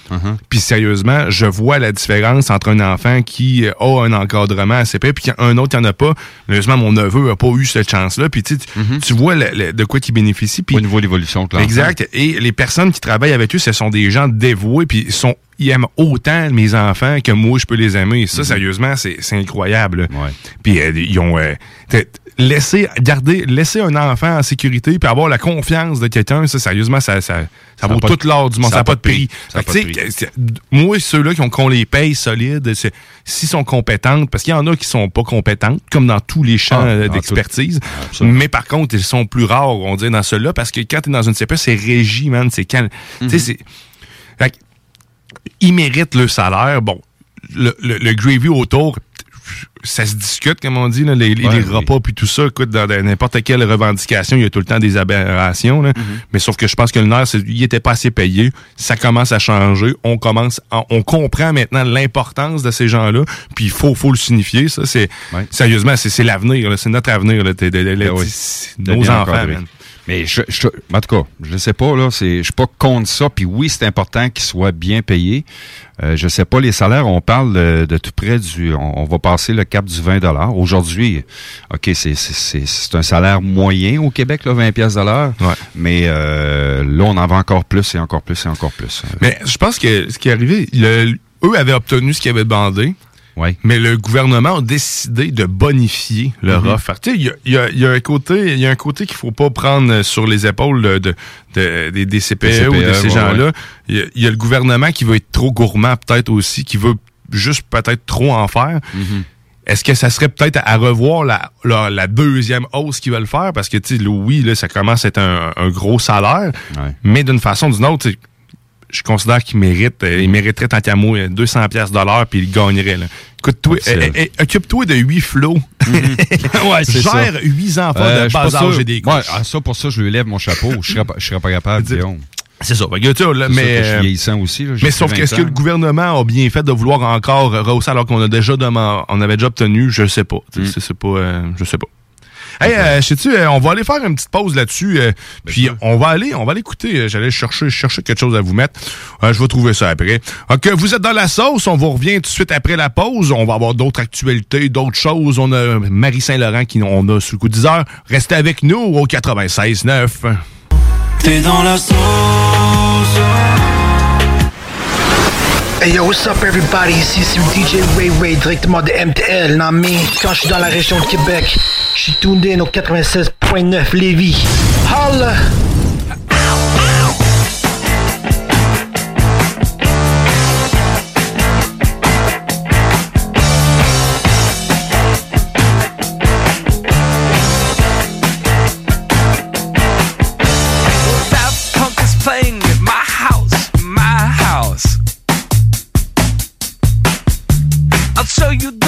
puis sérieusement, je vois la différence entre un enfant qui euh, a un encadrement à CPE, puis un autre qui en a pas. Malheureusement, mon neveu a pas eu cette chance-là, puis tu tu vois le- le- de quoi il bénéficie. Puis Au niveau de l'évolution. Exact. Et les personnes qui travaillent avec eux, ce sont des gens dévoués, puis ils sont ils aiment autant mes enfants que moi je peux les aimer. Ça, sérieusement, c'est incroyable. là. Puis euh, ils ont euh, laissé garder laisser un enfant en sécurité puis avoir la confiance de quelqu'un, ça sérieusement ça ça, ça, vaut pas tout de- l'or du monde, ça n'a pas de prix. Ça Fait que, de moi ceux-là qui ont qu'on les paye solides, s'ils sont compétentes parce qu'il y en a qui sont pas compétentes comme dans tous les champs Ah, euh, d'expertise. Mais par contre, ils sont plus rares, on dirait dans ceux-là parce que quand tu es dans une CPE, c'est régi, man, c'est quand tu sais ils méritent le salaire. Bon, le, le, le gravy autour, ça se discute, comme on dit, là, les, repas puis tout ça. Écoute, dans n'importe quelle revendication, il y a tout le temps des aberrations. là. Mais sauf que je pense que le nerf, il était pas assez payé. Ça commence à changer. On commence, à- on comprend maintenant l'importance de ces gens-là. Puis il faut, faut le signifier. Ça, c'est sérieusement, c'est l'avenir. C'est notre avenir. là. Ben oui. nos enfants. Mais je, je- en tout cas, je sais pas, là, c'est, je suis pas contre ça. Puis oui, c'est important qu'ils soient bien payés. Euh, je sais pas, les salaires, on parle de, de tout près du, on, on va passer le cap du 20 Aujourd'hui, OK, c'est, c'est, c'est, c'est un salaire moyen au Québec, là, 20 pièces de l'heure. Mais euh, là, on en va encore plus et encore plus et encore plus. Mais je pense que ce qui est arrivé, le- eux avaient obtenu ce qu'ils avaient demandé. Mais le gouvernement a décidé de bonifier leur Mhm. offre. Tu sais, il y y y a un côté, il y a un côté qu'il faut pas prendre sur les épaules de, de- de- des, des CPE, Des ou de ces ouais, gens-là. ouais. Il y, y a le gouvernement qui veut être trop gourmand, peut-être aussi, qui veut juste peut-être trop en faire. Mhm. Est-ce que ça serait peut-être à revoir la, la, la deuxième hausse qu'ils veulent faire? Parce que, tu sais, oui, là, ça commence à être un, un gros salaire, mais d'une façon ou d'une autre, je considère qu'ils méritent, euh, ils mériteraient tant qu'à moi euh, 200 pièces de l'heure puis ils gagneraient. Là. Écoute-toi, C'est- euh, euh, occupe-toi de 8 flots. ça. Gère 8 enfants Euh, de bas âge et des Ouais, couches. ah, ça, pour ça, je lui lève mon chapeau. Je serais pas, je serais pas capable, Guillaume. C'est ça. Mais, sûr que je suis euh, vieillissant aussi. là, Mais sauf que 20 est-ce que le gouvernement a bien fait de vouloir encore rehausser alors qu'on a déjà demandé, on avait déjà obtenu, je sais pas. Mm. C'est pas, euh, je sais pas. Hey, euh, sais-tu, euh, on va aller faire une petite pause là-dessus, euh, puis on va aller, on va aller écouter. euh, J'allais chercher, chercher quelque chose à vous mettre. Euh, je vais trouver ça après. Ok, vous êtes dans la sauce. On vous revient tout de suite après la pause. On va avoir d'autres actualités, d'autres choses. On a Marie Saint-Laurent qui on a sous le coup de 10 heures. Restez avec nous au 96.9. T'es dans la sauce. Hey yo, what's up everybody? Ici c'est le DJ Ray Ray directement de MTL, non mais quand je suis dans la région de Québec, suis tuned in au 96.9 Lévis. Holla! Daft Punk is playing at my house, my house. I'll show you the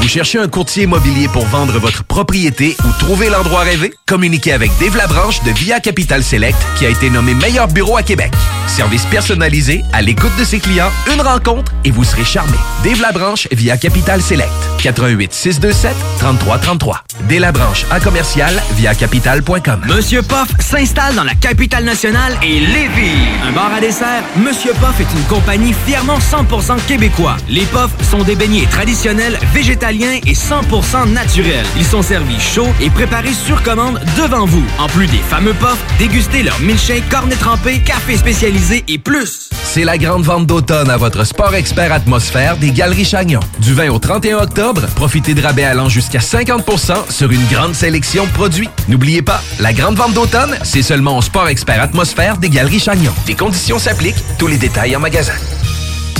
Vous cherchez un courtier immobilier pour vendre votre propriété ou trouver l'endroit rêvé? Communiquez avec Dave Labranche de Via Capital Select qui a été nommé meilleur bureau à Québec. Service personnalisé, à l'écoute de ses clients, une rencontre et vous serez charmé. Dave Labranche via Capital Select. 88 627 3333. Dave Labranche à commercial via capital.com. Monsieur Poff s'installe dans la capitale nationale et Lévis. Un bar à dessert, Monsieur Poff est une compagnie fièrement 100% québécois. Les Poffs sont des beignets traditionnels, et 100% naturels. Ils sont servis chauds et préparés sur commande devant vous. En plus des fameux Poffs, dégustez leur milkshake, cornet trempé, café spécialisé et plus. C'est la grande vente d'automne à votre Sport Expert Atmosphère des Galeries Chagnon. Du 20 au 31 octobre, profitez de rabais allant jusqu'à 50% sur une grande sélection de produits. N'oubliez pas, la grande vente d'automne, c'est seulement au Sport Expert Atmosphère des Galeries Chagnon. Des conditions s'appliquent, tous les détails en magasin.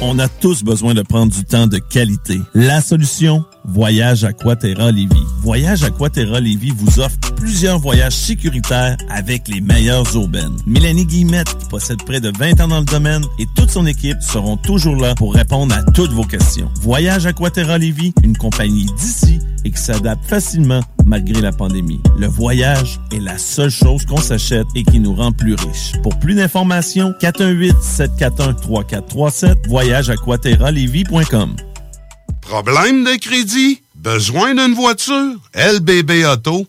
On a tous besoin de prendre du temps de qualité. La solution Voyage Aquaterra Lévis. Voyage Aquaterra Lévis vous offre plusieurs voyages sécuritaires avec les meilleures urbaines. Mélanie Guillemette, qui possède près de 20 ans dans le domaine, et toute son équipe seront toujours là pour répondre à toutes vos questions. Voyage Aquaterra Lévis, une compagnie d'ici et qui s'adapte facilement malgré la pandémie. Le voyage est la seule chose qu'on s'achète et qui nous rend plus riches. Pour plus d'informations, 418-741-3437, voyageaquaterralévis.com. Problème de crédit? Besoin d'une voiture? lbbauto.com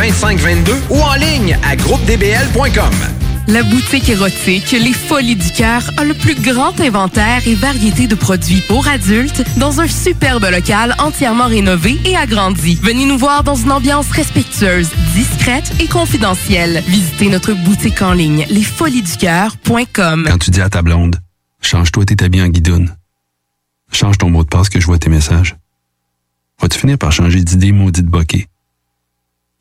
2522 ou en ligne à groupedbl.com. La boutique érotique Les Folies du Cœur a le plus grand inventaire et variété de produits pour adultes dans un superbe local entièrement rénové et agrandi. Venez nous voir dans une ambiance respectueuse, discrète et confidentielle. Visitez notre boutique en ligne lesfoliesducoeur.com. Quand tu dis à ta blonde, change-toi tes habits en guidoune. Change ton mot de passe que je vois tes messages. Vas-tu finir par changer d'idée maudite bokeh?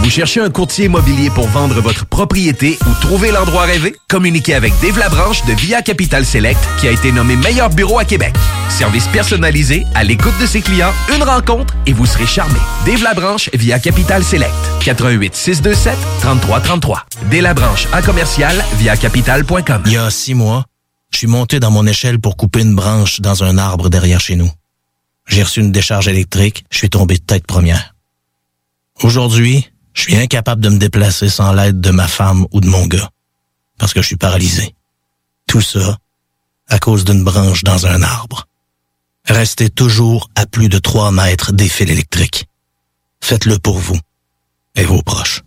Vous cherchez un courtier immobilier pour vendre votre propriété ou trouver l'endroit rêvé? Communiquez avec Dave Labranche de Via Capital Select qui a été nommé meilleur bureau à Québec. Service personnalisé, à l'écoute de ses clients, une rencontre et vous serez charmé. Dave Labranche via Capital Select. 88 627 3333. Dave Labranche à commercial via capital.com. Il y a six mois, je suis monté dans mon échelle pour couper une branche dans un arbre derrière chez nous. J'ai reçu une décharge électrique, je suis tombé de tête première. Aujourd'hui, je suis incapable de me déplacer sans l'aide de ma femme ou de mon gars, parce que je suis paralysé. Tout ça à cause d'une branche dans un arbre. Restez toujours à plus de 3 mètres des fils électriques. Faites-le pour vous et vos proches.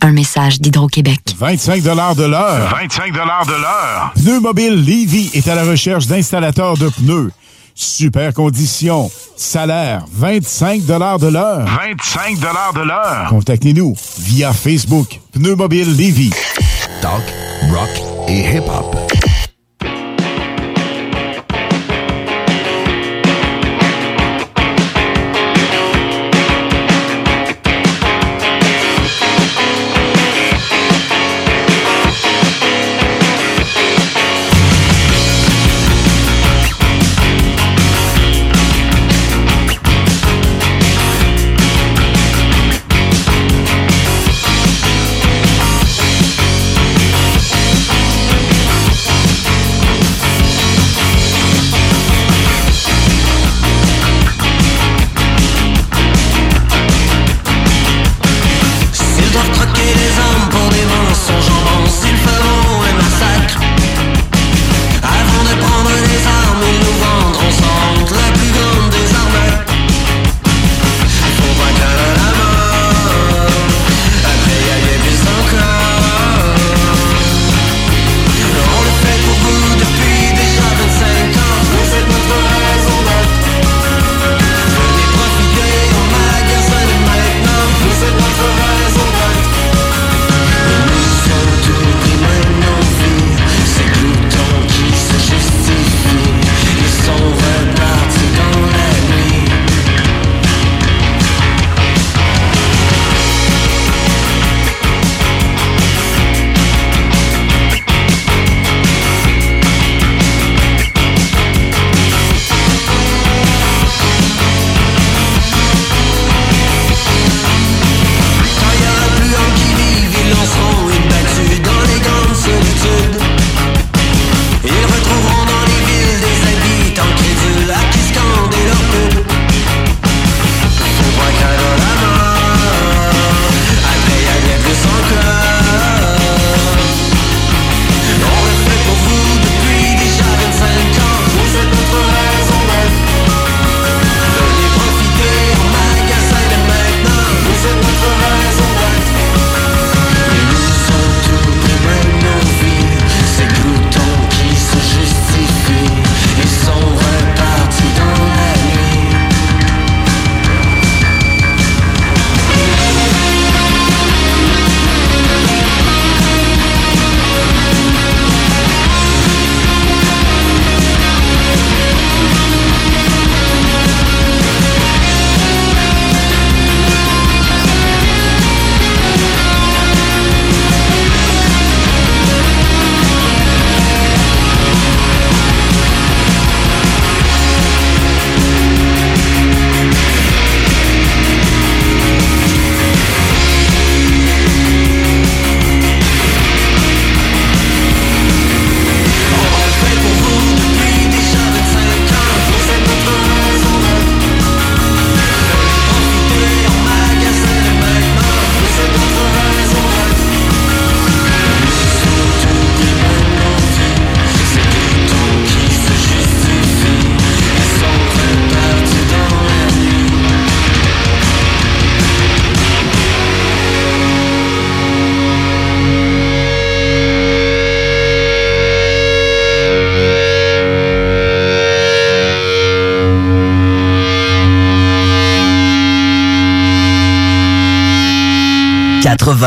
Un message d'Hydro-Québec. 25 de l'heure. 25 de l'heure. Pneu Mobile Levy est à la recherche d'installateurs de pneus. Super conditions. Salaire, 25 de l'heure. 25 de l'heure. Contactez-nous via Facebook. Pneu Mobile Levy. Talk, rock et hip-hop.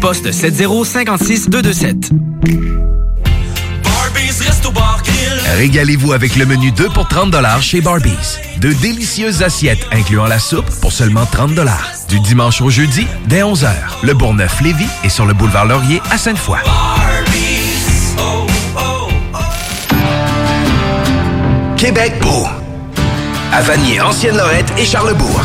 poste 7056 227. Régalez-vous avec le menu 2 pour 30 chez Barbies. De délicieuses assiettes incluant la soupe pour seulement 30 Du dimanche au jeudi, dès 11h. Le Bourgneuf-Lévis est sur le boulevard Laurier à Sainte-Foy. Québec beau. À Vanier, Ancienne-Lorette et Charlebourg.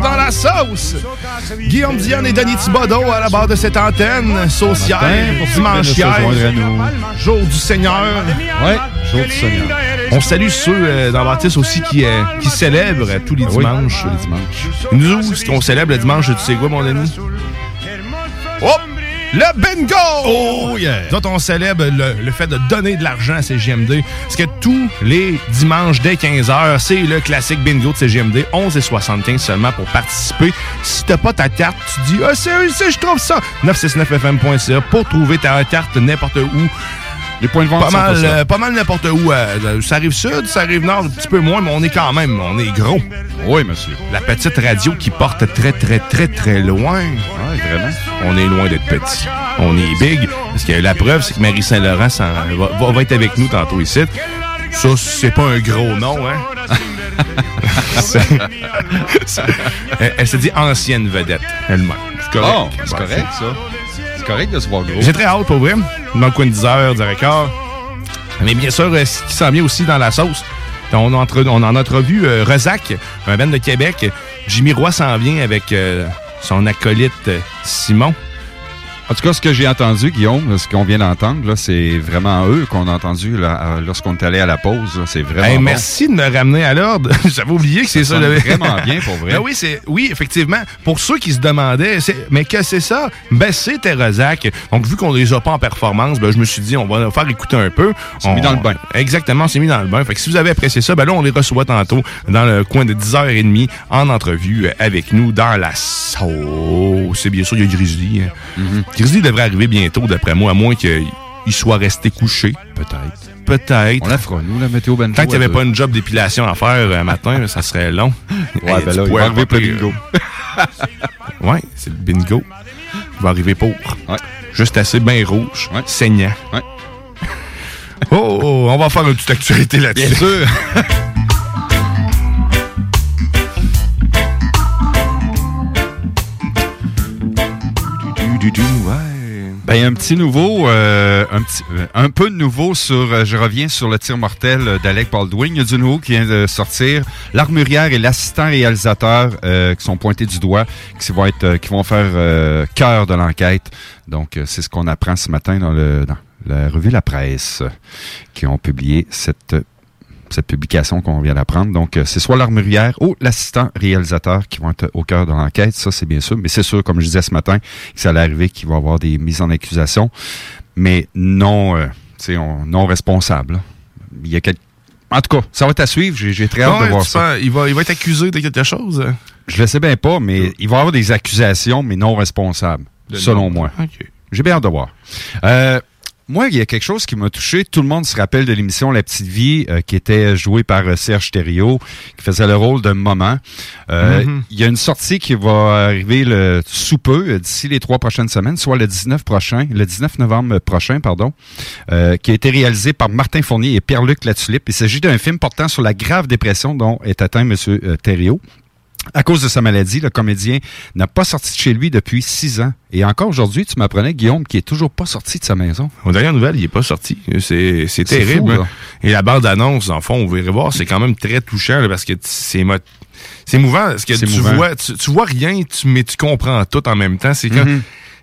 Dans la sauce. Guillaume Dion et Denis Thibodeau à la barre de cette antenne saucière dimanche jour du Seigneur. Ouais, jour du Seigneur. On salue ceux euh, dans Baptiste aussi qui, euh, qui célèbrent tous les Ah oui, dimanches. tous les dimanches. Nous, ce qu'on célèbre le dimanche, tu sais quoi, mon ami? Oh! Le bingo! Oh yeah! Nous autres, on célèbre le, le fait de donner de l'argent à CGMD. Parce que tous les dimanches dès 15h, c'est le classique bingo de CGMD. 11,75 seulement pour participer. Si t'as pas ta carte, tu dis Ah, c'est c'est- je trouve ça! 969fm.ca pour trouver ta carte n'importe où. Les points de vente pas mal, euh, pas mal n'importe où. euh, ça arrive sud, ça arrive nord, un petit peu moins, mais on est quand même, on est gros. Oui, monsieur. La petite radio qui porte très, très, très, très loin. Oui, vraiment. On est loin d'être petit. On est big. Parce que la preuve, c'est que Marie Saint-Laurent va, être avec nous tantôt ici. Ça, c'est pas un gros nom, hein? Elle se dit ancienne vedette, elle-même. C'est correct. Oh, c'est correct, ça. Correct de se voir. J'ai très hâte, pour vrai. Dans le coin de 10h, 10h15. Mais bien sûr, euh, ce qui s'en vient aussi dans la sauce, on, entre- on en a entrevu euh, Rezac, un band de Québec. Jimmy Roy s'en vient avec euh, son acolyte euh, Simon. En tout cas, ce que j'ai entendu, Guillaume, ce qu'on vient d'entendre, c'est vraiment eux qu'on a entendu lorsqu'on est allé à la pause. C'est vraiment Hey, bon. merci de me ramener à l'ordre. J'avais oublié que c'est ça. sonne le- vraiment bien, pour vrai. Ben oui, c'est oui, effectivement. Pour ceux qui se demandaient, c'est- mais que c'est ça? Ben c'était Rezac. Donc vu qu'on les a pas en performance, ben je me suis dit on va leur faire écouter un peu. s'est On- mis dans le bain. Exactement, on s'est mis dans le bain. Fait que si vous avez apprécié ça, ben là on les reçoit tantôt dans le coin de 10h30 en entrevue avec nous dans la sauce. C'est bien sûr il y a Grizzly. hein. Mm-hmm. Grizzly devrait arriver bientôt d'après moi, à moins qu'il il soit resté couché. Peut-être. Peut-être. On la fera, nous, la météo bento. Tant qu'il n'y avait pas une job d'épilation à faire un matin, ça serait long. Ouais, ben là, il va arriver pour le bingo. ouais, c'est le bingo. Il va arriver pour. Ouais. Juste assez bien rouge, Ouais. saignant. Ouais. Oh, oh, on va faire une petite actualité là-dessus. Bien sûr. Ben, un petit nouveau, euh, un, petit, euh, un peu de nouveau sur, euh, je reviens sur le tir mortel euh, d'Alec Baldwin. Il y a du nouveau qui vient de sortir. L'armurière et l'assistant réalisateur euh, qui sont pointés du doigt, qui vont être, qui vont faire euh, cœur de l'enquête. Donc, c'est ce qu'on apprend ce matin dans, le, dans la revue La Presse, qui ont publié cette cette publication qu'on vient d'apprendre. Donc, euh, c'est soit l'armurière ou l'assistant réalisateur qui vont être au cœur de l'enquête. Ça, c'est bien sûr. Mais c'est sûr, comme je disais ce matin, que ça allait arriver qu'il va y avoir des mises en accusation, mais non, euh, on- non responsables. là. Il y a En tout cas, ça va être à suivre. J'ai très hâte Ouais, de voir ça. il, va, il va être accusé de quelque chose? Je le sais bien pas, mais il va y avoir des accusations, mais non responsables, De selon moi. J'ai bien hâte de voir. Euh, moi, il y a quelque chose qui m'a touché. Tout le monde se rappelle de l'émission La Petite Vie, euh, qui était jouée par euh, Serge Thériault, qui faisait le rôle de Moment. Euh, Mhm. Il y a une sortie qui va arriver le, sous peu, d'ici les trois prochaines semaines, soit le 19 prochain, le 19 novembre prochain, pardon, euh, qui a été réalisé par Martin Fournier et Pierre-Luc Latulippe. Il s'agit d'un film portant sur la grave dépression dont est atteint M. Thériault. À cause de sa maladie, le comédien n'a pas sorti de chez lui depuis six ans. Et encore aujourd'hui, tu m'apprenais, Guillaume, qui est toujours pas sorti de sa maison. Aux dernières nouvelles, il est pas sorti. C'est c'est terrible. fou. Et la bande-annonce, en fond, vous verrez voir, c'est quand même très touchant là, parce que c'est c'est émouvant. Parce que tu vois, tu, tu vois rien, tu, mais tu comprends tout en même temps. C'est.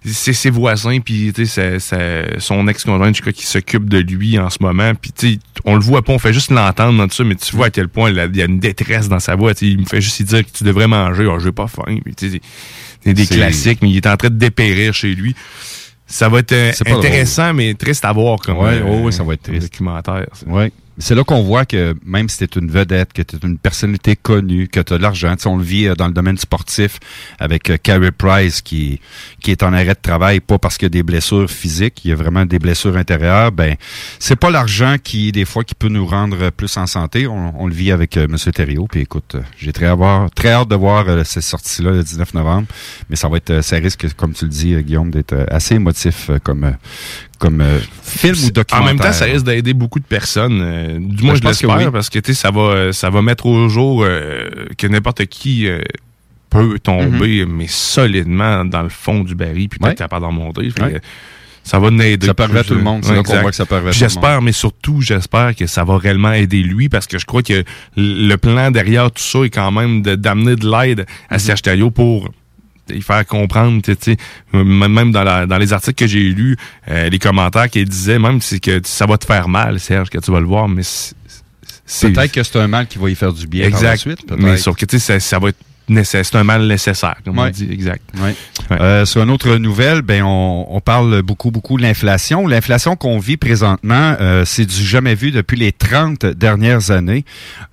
C'est ses voisins, puis tu sais, sa- sa- son ex-conjoint, qui s'occupe de lui en ce moment. Puis on le voit pas, on fait juste l'entendre dans tout ça, mais tu vois à quel point il y a une détresse dans sa voix. Il me fait juste dire que tu devrais manger. Oh, j'ai pas faim. C'est- des classiques, mais il est en train de dépérir chez lui. Ça va être euh, intéressant, mais triste à voir comme Ouais, euh, oh, oui, ça va être comme triste. documentaire. ça. Oui. C'est là qu'on voit que même si tu es une vedette, que tu es une personnalité connue, que tu as de l'argent, on le vit euh, dans le domaine sportif avec euh, Carey Price qui, qui est en arrêt de travail, pas parce qu'il y a des blessures physiques, il y a vraiment des blessures intérieures, ben c'est pas l'argent qui, des fois, qui peut nous rendre euh, plus en santé. On, le vit avec M. Thériault. Puis écoute, j'ai très, hâte de voir cette sortie-là le 19 novembre. Mais ça va être, ça risque, comme tu le dis, Guillaume, d'être assez émotif comme, comme euh, film ou En documentaire. même temps, ça risque d'aider beaucoup de personnes. euh, du moins, Ben, je, l'espère, oui. parce que ça va, euh, ça va mettre au jour euh, que n'importe qui peut tomber, mais solidement dans le fond du baril, puis Mhm. Ouais. capable d'en monter. Fait Ouais. que Ça va aider. Ça arriver à tout le monde. C'est qu'on voit que ça J'espère, mais surtout, j'espère que ça va réellement aider lui, parce que je crois que le plan derrière tout ça est quand même d'amener de l'aide à Mhm. Serge pour y faire comprendre, tu sais, même dans, la- dans les articles que j'ai lus, euh, les commentaires qu'il disait, même c'est que ça va te faire mal, Serge, que tu vas le voir, mais Peut-être que c'est un mal qui va y faire du bien par la exact. suite. mais sauf que tu sais, ça, ça va être c'est un mal nécessaire, comme on dit, exact. Ouais. Euh, sur une autre nouvelle, ben on, on parle beaucoup beaucoup de l'inflation. L'inflation qu'on vit présentement, euh, c'est du jamais vu depuis les 30 dernières années.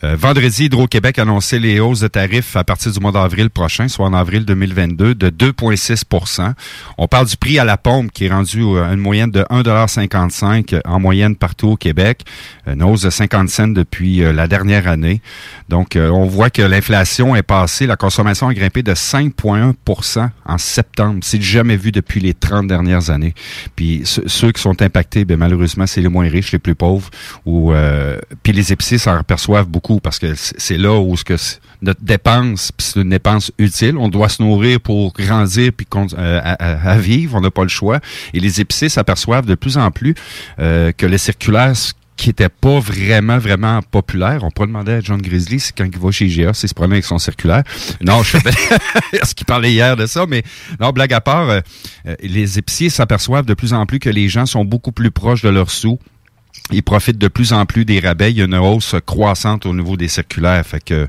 Euh, vendredi, Hydro-Québec a annoncé les hausses de tarifs à partir du mois d'avril prochain, soit en avril 2022, de 2,6% On parle du prix à la pompe qui est rendu à une moyenne de 1,55 en moyenne partout au Québec, une hausse de 50 cents depuis euh, la dernière année. Donc, euh, on voit que l'inflation est passée, la consommation a grimpé de 5,1 en septembre. C'est jamais vu depuis les 30 dernières années. Puis ceux- qui sont impactés, ben, malheureusement, c'est les moins riches, les plus pauvres. Ou euh, puis les épiciers s'en aperçoivent beaucoup parce que c'est là où ce que notre dépense, puis c'est une dépense utile. On doit se nourrir pour grandir puis euh, à vivre. On n'a pas le choix. Et les épiciers s'aperçoivent de plus en plus euh, que les circulaires qui n'était pas vraiment, vraiment populaire. On pourrait demander à John Grizzly si quand il va chez IGA, s'il se promène avec son circulaire. Non, je ce qu'il parlait hier de ça, mais non, blague à part, euh, euh, les épiciers s'aperçoivent de plus en plus que les gens sont beaucoup plus proches de leurs sous. Ils profitent de plus en plus des rabais. Il y a une hausse croissante au niveau des circulaires. Fait que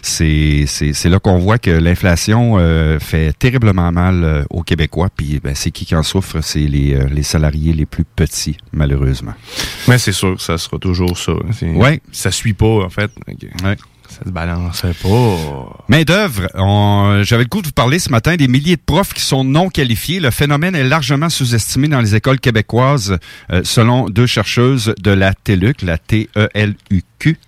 c'est c'est c'est là qu'on voit que l'inflation euh, fait terriblement mal euh, aux Québécois. Puis ben, c'est qui qui en souffre? C'est les euh, les salariés les plus petits, malheureusement. Mais c'est sûr, ça sera toujours ça. C'est- Ouais. Ça suit pas, en fait. Ouais. Ça se balancerait pas. Main d'œuvre, j'avais le coup de vous parler ce matin des milliers de profs qui sont non qualifiés. Le phénomène est largement sous-estimé dans les écoles québécoises, euh, selon deux chercheuses de la TELUC, la T-E-L-U-Q.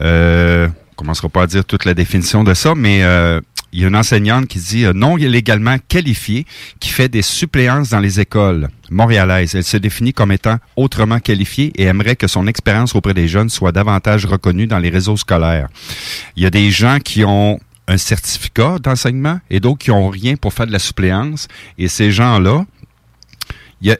Euh, on commencera pas à dire toute la définition de ça, mais euh, il y a une enseignante qui dit euh, non légalement qualifiée qui fait des suppléances dans les écoles montréalaises. Elle se définit comme étant autrement qualifiée et aimerait que son expérience auprès des jeunes soit davantage reconnue dans les réseaux scolaires. Il y a des gens qui ont un certificat d'enseignement et d'autres qui ont rien pour faire de la suppléance. Et ces gens-là, il y a-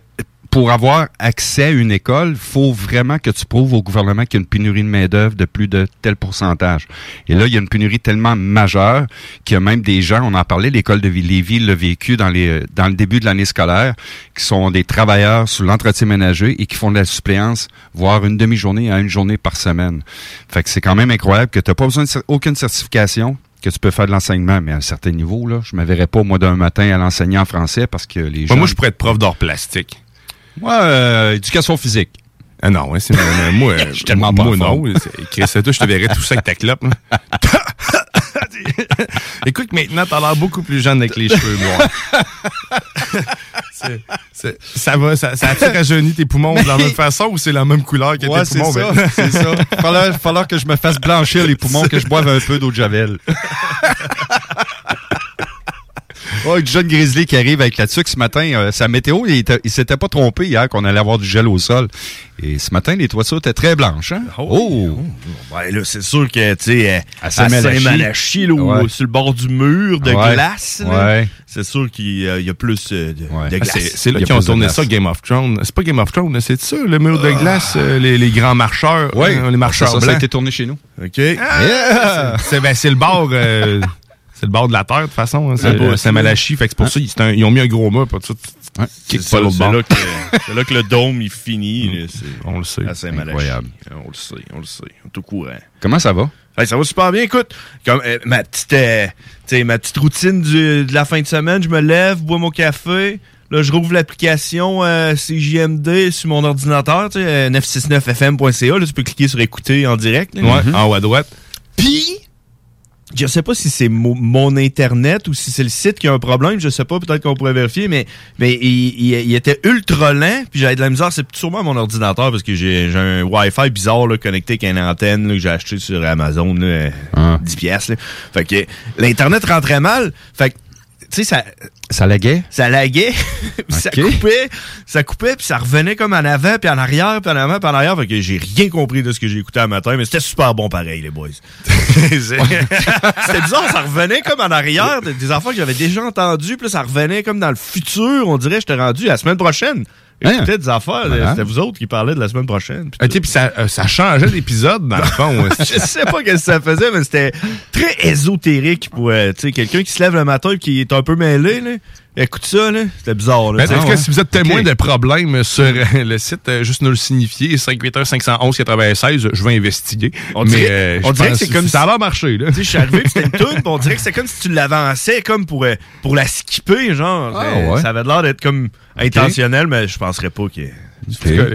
pour avoir accès à une école, faut vraiment que tu prouves au gouvernement qu'il y a une pénurie de main-d'œuvre de plus de tel pourcentage. Et là, il y a une pénurie tellement majeure qu'il y a même des gens, on en parlait, l'école de Lévis l'a vécu dans les dans le début de l'année scolaire, qui sont des travailleurs sous l'entretien ménager et qui font de la suppléance, voire une demi-journée à une journée par semaine. Fait que c'est quand même incroyable que tu n'as pas besoin d'aucune certification que tu peux faire de l'enseignement, mais à un certain niveau, là, je me verrais pas, moi, d'un matin à l'enseigner en français parce que les gens... Moi, moi, je pourrais être prof d'art plastique. Moi, euh, éducation physique. Ah non, c'est moi, Je suis tellement pas moi non. C'est- Chris, c'est toi, je te verrais tout ça avec ta clope. Écoute, maintenant, t'as l'air beaucoup plus jeune avec les cheveux noirs. C'est- c'est- ça va, ça, ça a-tu rajeuni tes poumons de la même façon ou c'est la même couleur que Ouais, tes c'est poumons? ça, ben? c'est ça. Falloir, falloir que je me fasse blanchir les poumons, que je boive un peu d'eau de javel. Oh, jeune grizzly qui arrive avec la tuque ce matin. euh, sa météo, il, était- il s'était pas trompé hier qu'on allait avoir du gel au sol. Et ce matin, les toitures étaient très blanches. Hein? Oh! Ouais, là, c'est sûr que, tu sais, euh, À Saint-Malachie. Ouais. sur le bord du mur de Ouais. glace, là, Ouais. c'est sûr qu'il y a- il y a plus euh, de, de Ah, glace. c'est- C'est là qu'ils ont tourné glace. ça, Game of Thrones. C'est pas Game of Thrones, c'est ça, le mur de glace, euh, les, les grands marcheurs, Ouais. euh, les marcheurs Ça, ça a blancs. été tourné chez nous. OK. Ah! C'est ben, c'est le bord. euh, c'est le bord de la terre, de toute façon. hein, C'est euh, Saint-Malachie. Fait que c'est pour ça c'est un- ils ont mis un gros. Pas tout, C'est ça, c'est là, que, c'est là que le dôme, il finit. c'est- On le sait. Saint-Malachie. Incroyable. On le sait, on le sait. On est au courant. Comment ça va? Hey, ça va super bien. Écoute, comme, euh, ma, petite, euh, ma petite routine du- de la fin de semaine, je me lève, bois mon café. Là, je rouvre l'application euh, CJMD sur mon ordinateur, tu sais, euh, 969fm.ca. Là, tu peux cliquer sur écouter en direct. là. Ouais, en haut à droite. Puis, je sais pas si c'est mo- mon Internet ou si c'est le site qui a un problème. Je sais pas, peut-être qu'on pourrait vérifier, mais, mais il, il- il était ultra lent. Puis j'avais de la misère. C'est sûrement mon ordinateur parce que j'ai j'ai un Wi-Fi bizarre là, connecté avec une antenne là, que j'ai acheté sur Amazon, là, euh, Ah. 10 piastres. là. Fait que l'Internet rentrait mal. Fait que, tu sais, ça... Ça laguait? Ça laguait. Puis ça coupait. Ça coupait, puis ça revenait comme en avant, puis en arrière, puis en avant, puis en arrière. Fait que j'ai rien compris de ce que j'ai écouté un matin, mais c'était super bon pareil, les boys. C'est- c'était bizarre, ça revenait comme en arrière, des- des enfants que j'avais déjà entendus, puis là, ça revenait comme dans le futur. On dirait que j'étais rendu la semaine prochaine. J'écoutais des affaires, Voilà. c'était vous autres qui parlez de la semaine prochaine. puis tu sais, puis ça, euh, ça changeait d'épisode, dans le fond. je sais pas ce que ça faisait, mais c'était très ésotérique pour euh, tu sais, quelqu'un qui se lève le matin et qui est un peu mêlé. Là. Écoute ça, là. c'était bizarre. Là, Ben, cas, si vous êtes témoin Ok. de problèmes sur euh, le site, euh, juste nous le signifier, 581 511 96 je vais investiguer. On Mais, dirait, euh, on dirait que c'est comme ça a si- l'air marché, là. Tu sais, je suis arrivé, c'était une toune, on dirait que c'est comme si tu l'avançais comme pour, euh, pour la skipper, genre. Ah, ouais. Ça avait l'air d'être comme intentionnel, mais je penserais pas que.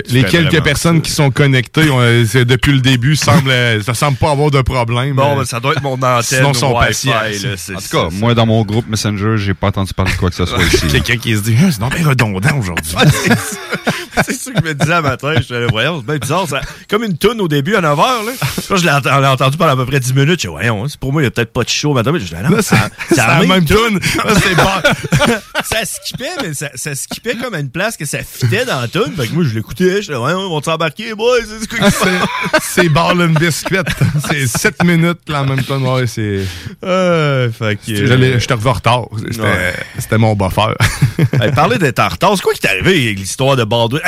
Les quelques personnes qui sont connectées ont, euh, depuis le début semblent, euh, ça semble pas avoir de problème. Bon, Euh, ben, ça doit être mon antenne. Sinon, là, c'est En tout cas, moi, dans mon groupe Messenger, j'ai pas entendu parler de quoi que ce soit ici. Quelqu'un qui se dit, Ah, c'est donc bien redondant aujourd'hui. c'est ça que je me disais à matin. Je suis voyons, c'est bien bizarre. Ça, comme une toune au début à 9h. Là. Quand je l'ai l'a entendu pendant à peu près 10 minutes, je dis, voyons, c'est pour moi, il n'y a peut-être pas de show matin. Mais je dis, non, c'est- la même toune. C'est ça skippait, mais ça, ça skippait comme à une place que ça fitait dans la toune. Fait que moi, je l'écoutais. Je disais, ouais, on va s'embarquer, boys. C'est quoi? C'est Ball and Biscuit. C'est 7 minutes, là, en même temps. Ouais, c'est. Euh, fait que, Je je te en retard. C'était mon buffer. Parler d'être en retard, c'est quoi qui t'est arrivé avec l'histoire de Baldwin?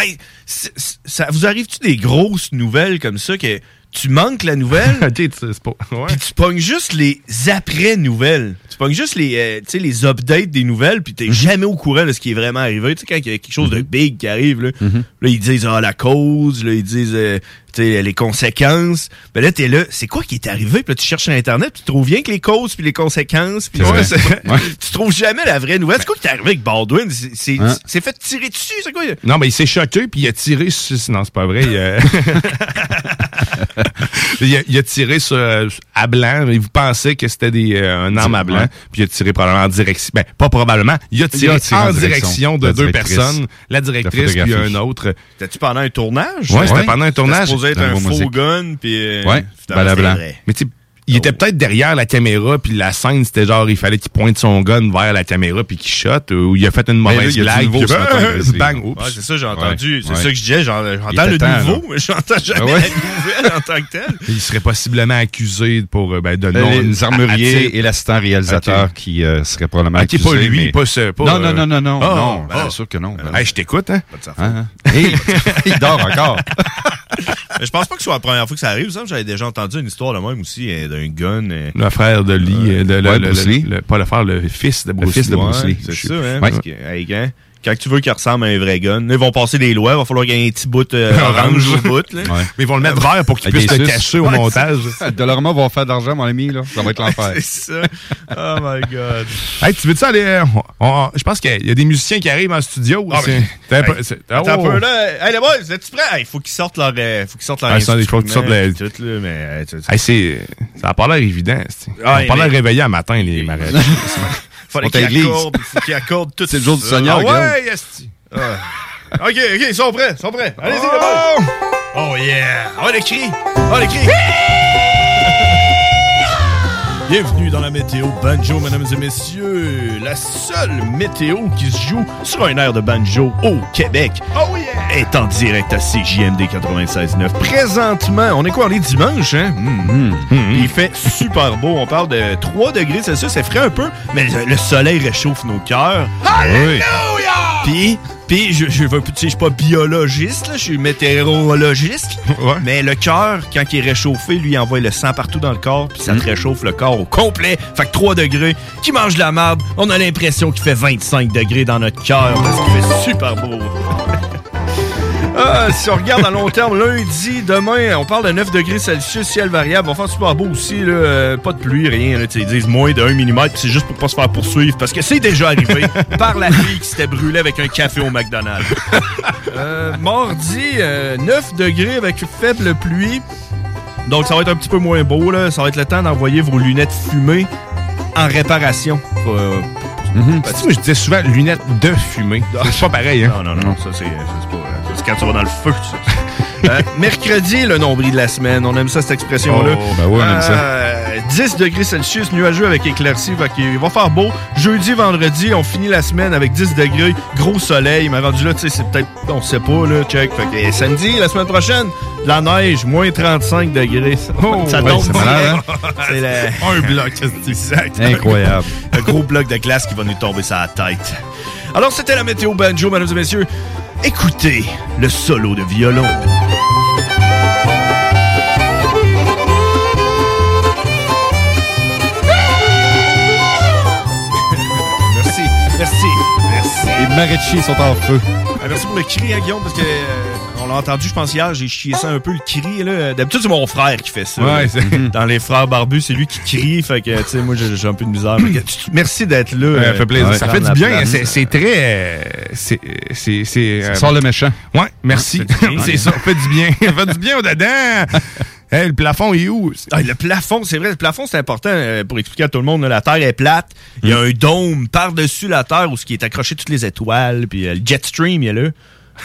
Ça vous arrive-tu des grosses nouvelles comme ça que tu manques la nouvelle? c'est pas. Ouais. Puis tu pognes juste les après-nouvelles. Tu pognes juste les, euh, les updates des nouvelles, puis t'es jamais au courant de ce qui est vraiment arrivé. Tu sais, quand il y a quelque chose de big qui arrive, là, là ils disent ah, la cause, là, ils disent euh, tu sais, les conséquences. Ben là, t'es là, c'est quoi qui est arrivé? Puis là, tu cherches sur Internet, puis tu trouves bien que les causes, puis les conséquences. Puis. Ouais, tu trouves jamais la vraie nouvelle. C'est quoi qui est arrivé avec Baldwin? C'est- Hein? c'est fait tirer dessus, c'est quoi? Non, mais il s'est choqué, puis il a tiré sur... Non, c'est pas vrai. Il a, il a, il a tiré sur, euh, à blanc. Il vous pensait que c'était des, euh, un arme à blanc, puis il a tiré probablement en direction... Ben, pas probablement. Il a tiré, Il a tiré en, en direction, direction de deux personnes. La directrice, puis un autre. C'était-tu pendant un tournage? Ouais, c'était pendant un tournage. C'était supposé être un faux Musique. gun, puis... euh, Ouais, c'était blanc. vrai. Mais tu sais, il était peut-être derrière la caméra, puis la scène, c'était genre, il fallait qu'il pointe son gun vers la caméra, puis qu'il shot, ou il a fait une là, mauvaise du blague, puis ce bang, oups. Ouais, c'est ça, j'ai entendu. c'est Ouais. ça que je disais. J'entends le temps, nouveau, là. mais j'entends jamais Ah ouais? la nouvelle en tant que telle. Il serait possiblement accusé pour euh, ben, de non... les armuriers et l'assistant réalisateur qui euh, serait probablement Ok, pas accusé, lui, mais- pas ce... Pas, non, euh, non, non, non, non, ah, non, ah. bien sûr que non. Hey, je t'écoute, hein? Hein, hein. Hey, il dort encore. Mais je pense pas que ce soit la première fois que ça arrive. J'avais déjà entendu une histoire de même aussi, euh, d'un gun. euh, Le frère de Lee, euh, de, le, ouais, le- Bruce le- Lee. le- pas le frère, le fils de Bruce fils de Lee. Bruce Lee. C'est ça, hein? Ouais. Parce que, hey, quand, quand tu veux qu'il ressemble à un vrai gun, là, ils vont passer des lois, il va falloir qu'il y ait un petit bout euh, orange au bout. Là. Mais ils vont le mettre vert pour qu'il puisse le cacher au Ouais, montage. Dollarama va faire de l'argent, mon ami, là. Ça va être l'enfer. C'est ça. Oh my God. Hey, tu veux-tu aller... euh, je pense qu'il y a des musiciens qui arrivent en studio. Ah, ben, t'as un peu- hey, c'est- Attends oh. un peu, là. Hey, les boys, êtes-tu prêts? Il faut qu'ils sortent leur, euh, faut qu'ils sortent leur Ah, il faut qu'ils sortent instrument, le- puis tout, là, mais, Hey, c'est... Ça a pas l'air évident. Ah, on a pas l'air réveillé à matin, les mariages. fallait Sont à qu'ils l'église. accordent, il faut qu'ils accordent tout C'est le jour du. Seigneur, Ah ouais, esti. Ah. OK, OK, ils sont prêts, ils sont prêts. Allez-y, boys. Oh yeah! Oh, les cris! Oh, les cris! Bienvenue dans la météo banjo, mesdames et messieurs. La seule météo qui se joue sur un air de banjo au Québec Oh yeah! est en direct à CJMD 96.9. Présentement, on est quoi? On est dimanche, hein? Mm. Il fait super beau. On parle de 3 degrés Celsius. C'est frais un peu, mais le, le soleil réchauffe nos cœurs. Alléluia! Puis, puis je, je, veux- je suis pas biologiste, là, je suis météorologiste. Ouais. Mais le cœur, quand il est réchauffé, lui, il envoie le sang partout dans le corps, puis ça te réchauffe le corps au complet. Fait que 3 degrés, qui mange de la marde, on a l'impression qu'il fait 25 degrés dans notre cœur parce qu'il fait super beau. Ah, si on regarde à long terme, lundi, demain, on parle de 9 degrés Celsius, ciel variable. On va faire super beau aussi, là, euh, pas de pluie, rien. Là, ils disent moins de 1 mm, c'est juste pour pas se faire poursuivre, parce que c'est déjà arrivé par la fille qui s'était brûlée avec un café au McDonald's. Euh, mardi, euh, 9 degrés avec faible pluie. Donc ça va être un petit peu moins beau. Là. Ça va être le temps d'envoyer vos lunettes fumées en réparation. Euh, Tu sais, moi, je disais souvent lunettes de fumée. C'est pas pareil, hein? non, non, non, ça c'est c'est pas. C'est quand tu vas dans le feu, ça. Euh, mercredi, le nombril de la semaine. On aime ça, cette expression-là. Oh, ben oui, on aime ça. Euh, 10 degrés Celsius, nuageux avec éclaircie. Qu'il va faire beau. Jeudi, vendredi, on finit la semaine avec 10 degrés. Gros soleil. Mais rendu là, tu sais, c'est peut-être, on sait pas, là, check. Fait que euh, samedi, la semaine prochaine, la neige, moins 35 degrés. Oh, ça ouais, tombe c'est direct. malade, C'est le- Un bloc, exact. Incroyable. un gros bloc de glace qui va nous tomber sur la tête. Alors, c'était la météo banjo, mesdames et messieurs. Écoutez le solo de violon. merci, merci, merci. Les mariachis sont en feu. Ah, merci pour le cri, hein, Guillaume, parce que euh, l'a entendu, je pense, hier, j'ai chié ça un peu, le cri. là. D'habitude, c'est mon frère qui fait ça. Ouais, c'est- Dans les frères barbus, c'est lui qui crie. Fait que, tu sais, moi, j'ai un peu de misère. Merci d'être là. Ouais, ça euh, fait plaisir. ouais, ça fait du bien. C'est très. euh, C'est. C'est. c'est, euh, Sors le méchant. Ouais, merci. Ça fait du bien. c'est ça, fait du bien. Ça fait du bien au-dedans. Hey, le plafond est où? Ah, le plafond, c'est vrai, le plafond, c'est important euh, pour expliquer à tout le monde. là, la Terre est plate. Il y a un dôme par-dessus la Terre où ce qui est accroché toutes les étoiles. Puis euh, le jet stream, il y a là.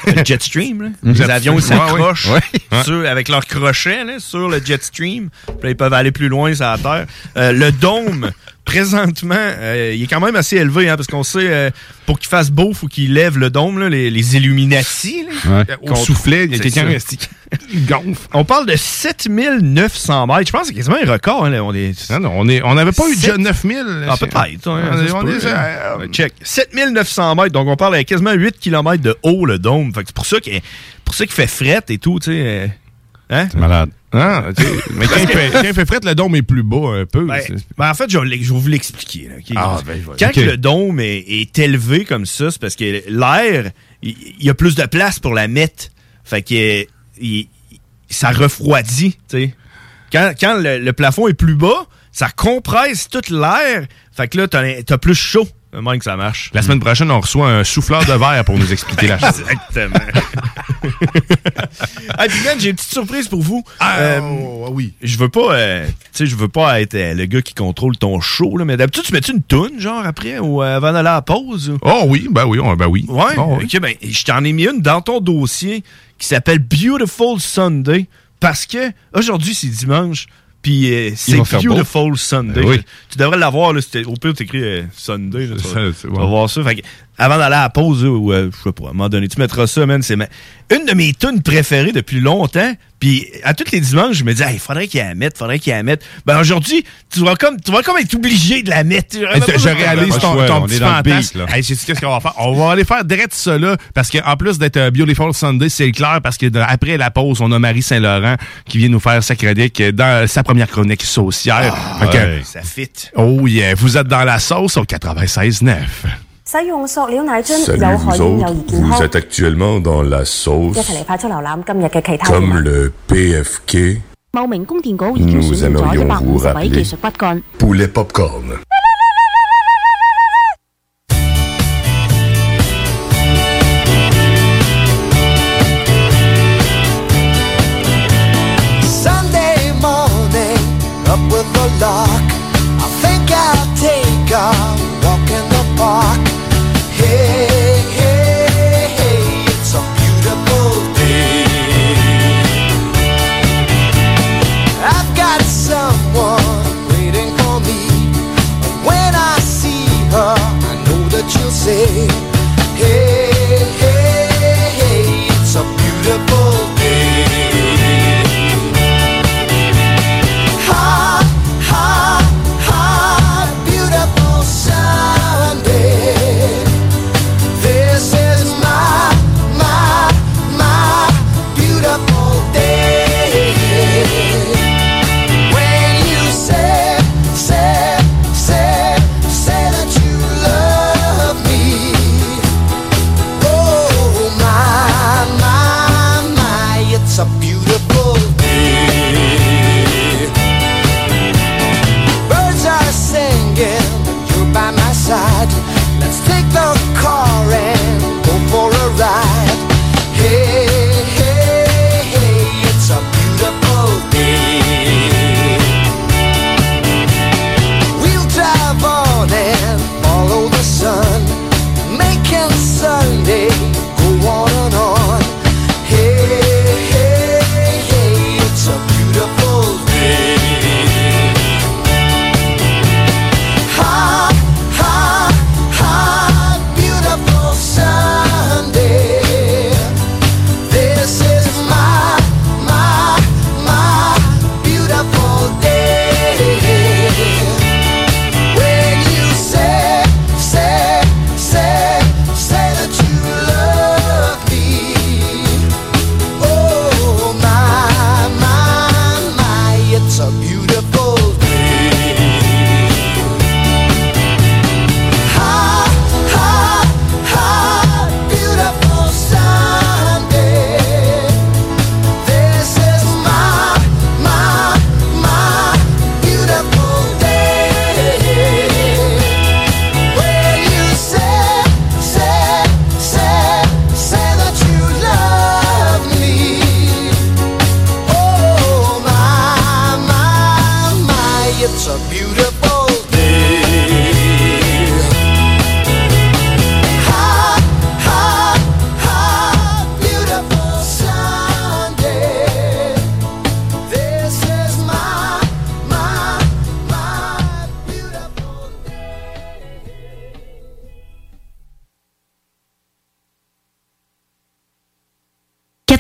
Le jet stream, là. les Jet avions stream, s'accrochent ouais. Ouais. sur- avec leurs crochets là, sur le jet stream. Puis là, ils peuvent aller plus loin sur la Terre. Euh, le dôme, présentement, euh, il est quand même assez élevé, hein, parce qu'on sait, euh, pour qu'il fasse beau, faut qu'il lève le dôme, là, les, les Illuminati. là. Ouais. Au soufflet, il y a quelqu'un qui gonfle. On parle de 7900 mètres. Je pense que c'est quasiment un record. Hein, là. On est... Non, non, on est- on n'avait pas eu déjà 9000. Ah, peut-être. hein, On on est- hein. euh, Check. 7900 mètres. Donc, on parle à quasiment 8 km de haut, le dôme. Fait que c'est pour ça qu'il pour ça qu'il fait fret et tout, tu sais. Euh, Hein? C'est malade. Ah, mais quand il, fait, quand il fait fret, le dôme est plus bas un peu. Ben, C'est- ben, en fait, je vais, vous l'expliquer. Ah, ben. Quand le dôme est, est élevé comme ça, c'est parce que l'air, il y, a plus de place pour la mettre. Fait que ça refroidit. Quand, quand le, le plafond est plus bas, ça compresse tout l'air. Fait que là, t'as as plus chaud. C'est même que ça marche. La semaine prochaine, on reçoit un souffleur de verre pour nous expliquer la chose. Exactement. hey, puis Ben, j'ai une petite surprise pour vous. Euh, oui. Je veux pas, euh, tu sais, je veux pas être euh, le gars qui contrôle ton show, là, mais d'habitude, tu mets-tu une toune, genre, après, ou euh, avant d'aller à la pause? ou- Oh oui, ben oui, ben oui. Ouais, Oh, oui. ok, ben, je t'en ai mis une dans ton dossier qui s'appelle Beautiful Sunday parce que aujourd'hui, c'est dimanche, puis euh, c'est. Beautiful Sunday. Ben oui. Tu devrais l'avoir, Au pire, tu écris Sunday. là, tu, Ça, vas, vas voir ça. Fait que, avant d'aller à la pause, ou euh, je sais pas, à un moment donné, tu mettras ça, man. C'est ma- une de mes tunes préférées depuis longtemps. Puis à tous les dimanches, je me dis, il faudrait qu'il la mette, faudrait qu'il la mette. Ben aujourd'hui, tu vas comme, tu vas comme être obligé de la mettre. Hey, je- je réalise ton, choix, ton on petit fantasme. Hey, sais-tu qu'est-ce qu'on va faire? On va aller faire direct ça là, parce qu'en plus d'être euh, Beautiful Sunday, c'est clair, parce que de- après la pause, on a Marie Saint-Laurent qui vient nous faire sa chronique euh, dans sa première chronique sociale. Fait que- ouais. Ça fit. oh yeah, vous êtes dans la sauce au 96.9. 使用塑料奶樽 Salut 有害 autres, 易健 vous 康。êtes actuellement dans la 一 sauce 齊嚟快速瀏覽今日嘅其他 comme le PFK 茂名供電局已經 Nous 選咗 aimerions 一百五 vous 十位 rappeler 技術骨幹。poulet popcorn. querer.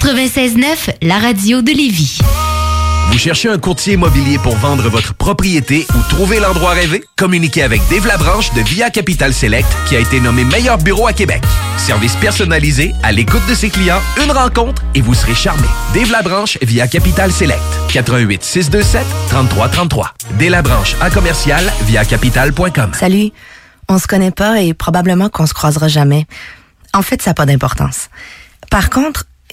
96.9, la radio de Lévis. Vous cherchez un courtier immobilier pour vendre votre propriété ou trouver l'endroit rêvé? Communiquez avec Dave Labranche de Via Capital Select qui a été nommé meilleur bureau à Québec. Service personnalisé, à l'écoute de ses clients, une rencontre et vous serez charmé. Dave Labranche via Capital Select. 88 627 3333. Dave Labranche à commercial via capital.com. Salut. On se connaît pas et probablement qu'on se croisera jamais. En fait, ça n'a pas d'importance. Par contre,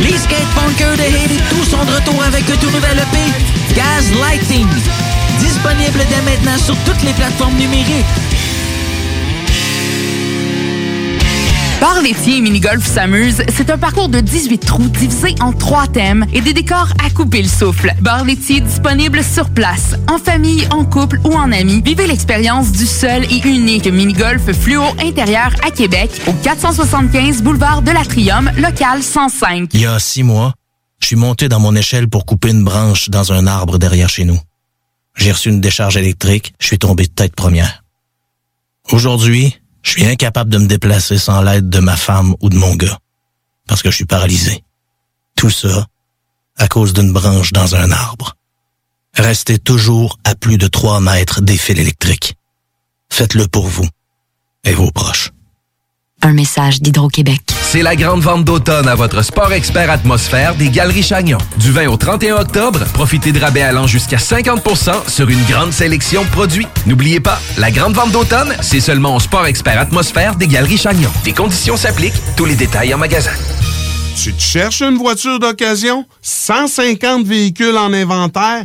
Les skatepunkers de Haiti tous sont de retour avec le tout nouvel EP Gaz Lighting. Disponible dès maintenant sur toutes les plateformes numériques. Bar laitier et mini-golf s'amuse, c'est un parcours de 18 trous divisé en trois thèmes et des décors à couper le souffle. Bar laitier disponible sur place, en famille, en couple ou en amis. Vivez l'expérience du seul et unique mini-golf fluo intérieur à Québec au 475 boulevard de l'Atrium, local 105. Il y a six mois, je suis monté dans mon échelle pour couper une branche dans un arbre derrière chez nous. J'ai reçu une décharge électrique, je suis tombé de tête première. Aujourd'hui, je suis incapable de me déplacer sans l'aide de ma femme ou de mon gars, parce que je suis paralysé. Tout ça à cause d'une branche dans un arbre. Restez toujours à plus de 3 mètres des fils électriques. Faites-le pour vous et vos proches. Un message d'Hydro-Québec. C'est la grande vente d'automne à votre Sport Expert Atmosphère des Galeries Chagnon. Du 20 au 31 octobre, profitez de rabais allant jusqu'à 50% sur une grande sélection de produits. N'oubliez pas, la grande vente d'automne, c'est seulement au Sport Expert Atmosphère des Galeries Chagnon. Des conditions s'appliquent, tous les détails en magasin. Tu te cherches une voiture d'occasion? 150 véhicules en inventaire?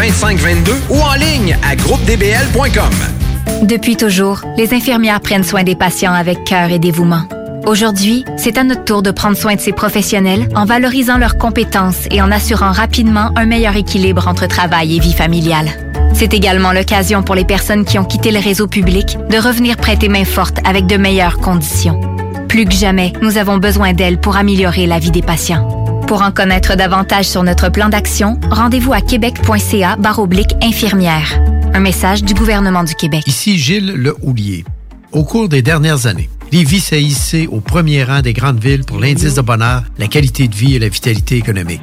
2522 ou en ligne à groupedbl.com. Depuis toujours, les infirmières prennent soin des patients avec cœur et dévouement. Aujourd'hui, c'est à notre tour de prendre soin de ces professionnels en valorisant leurs compétences et en assurant rapidement un meilleur équilibre entre travail et vie familiale. C'est également l'occasion pour les personnes qui ont quitté le réseau public de revenir prêter main forte avec de meilleures conditions. Plus que jamais, nous avons besoin d'elles pour améliorer la vie des patients. Pour en connaître davantage sur notre plan d'action, rendez-vous à québec.ca baroblique infirmière. Un message du gouvernement du Québec. Ici Gilles Le Houlier. Au cours des dernières années, Lévis s'est hissé au premier rang des grandes villes pour l'indice de bonheur, la qualité de vie et la vitalité économique.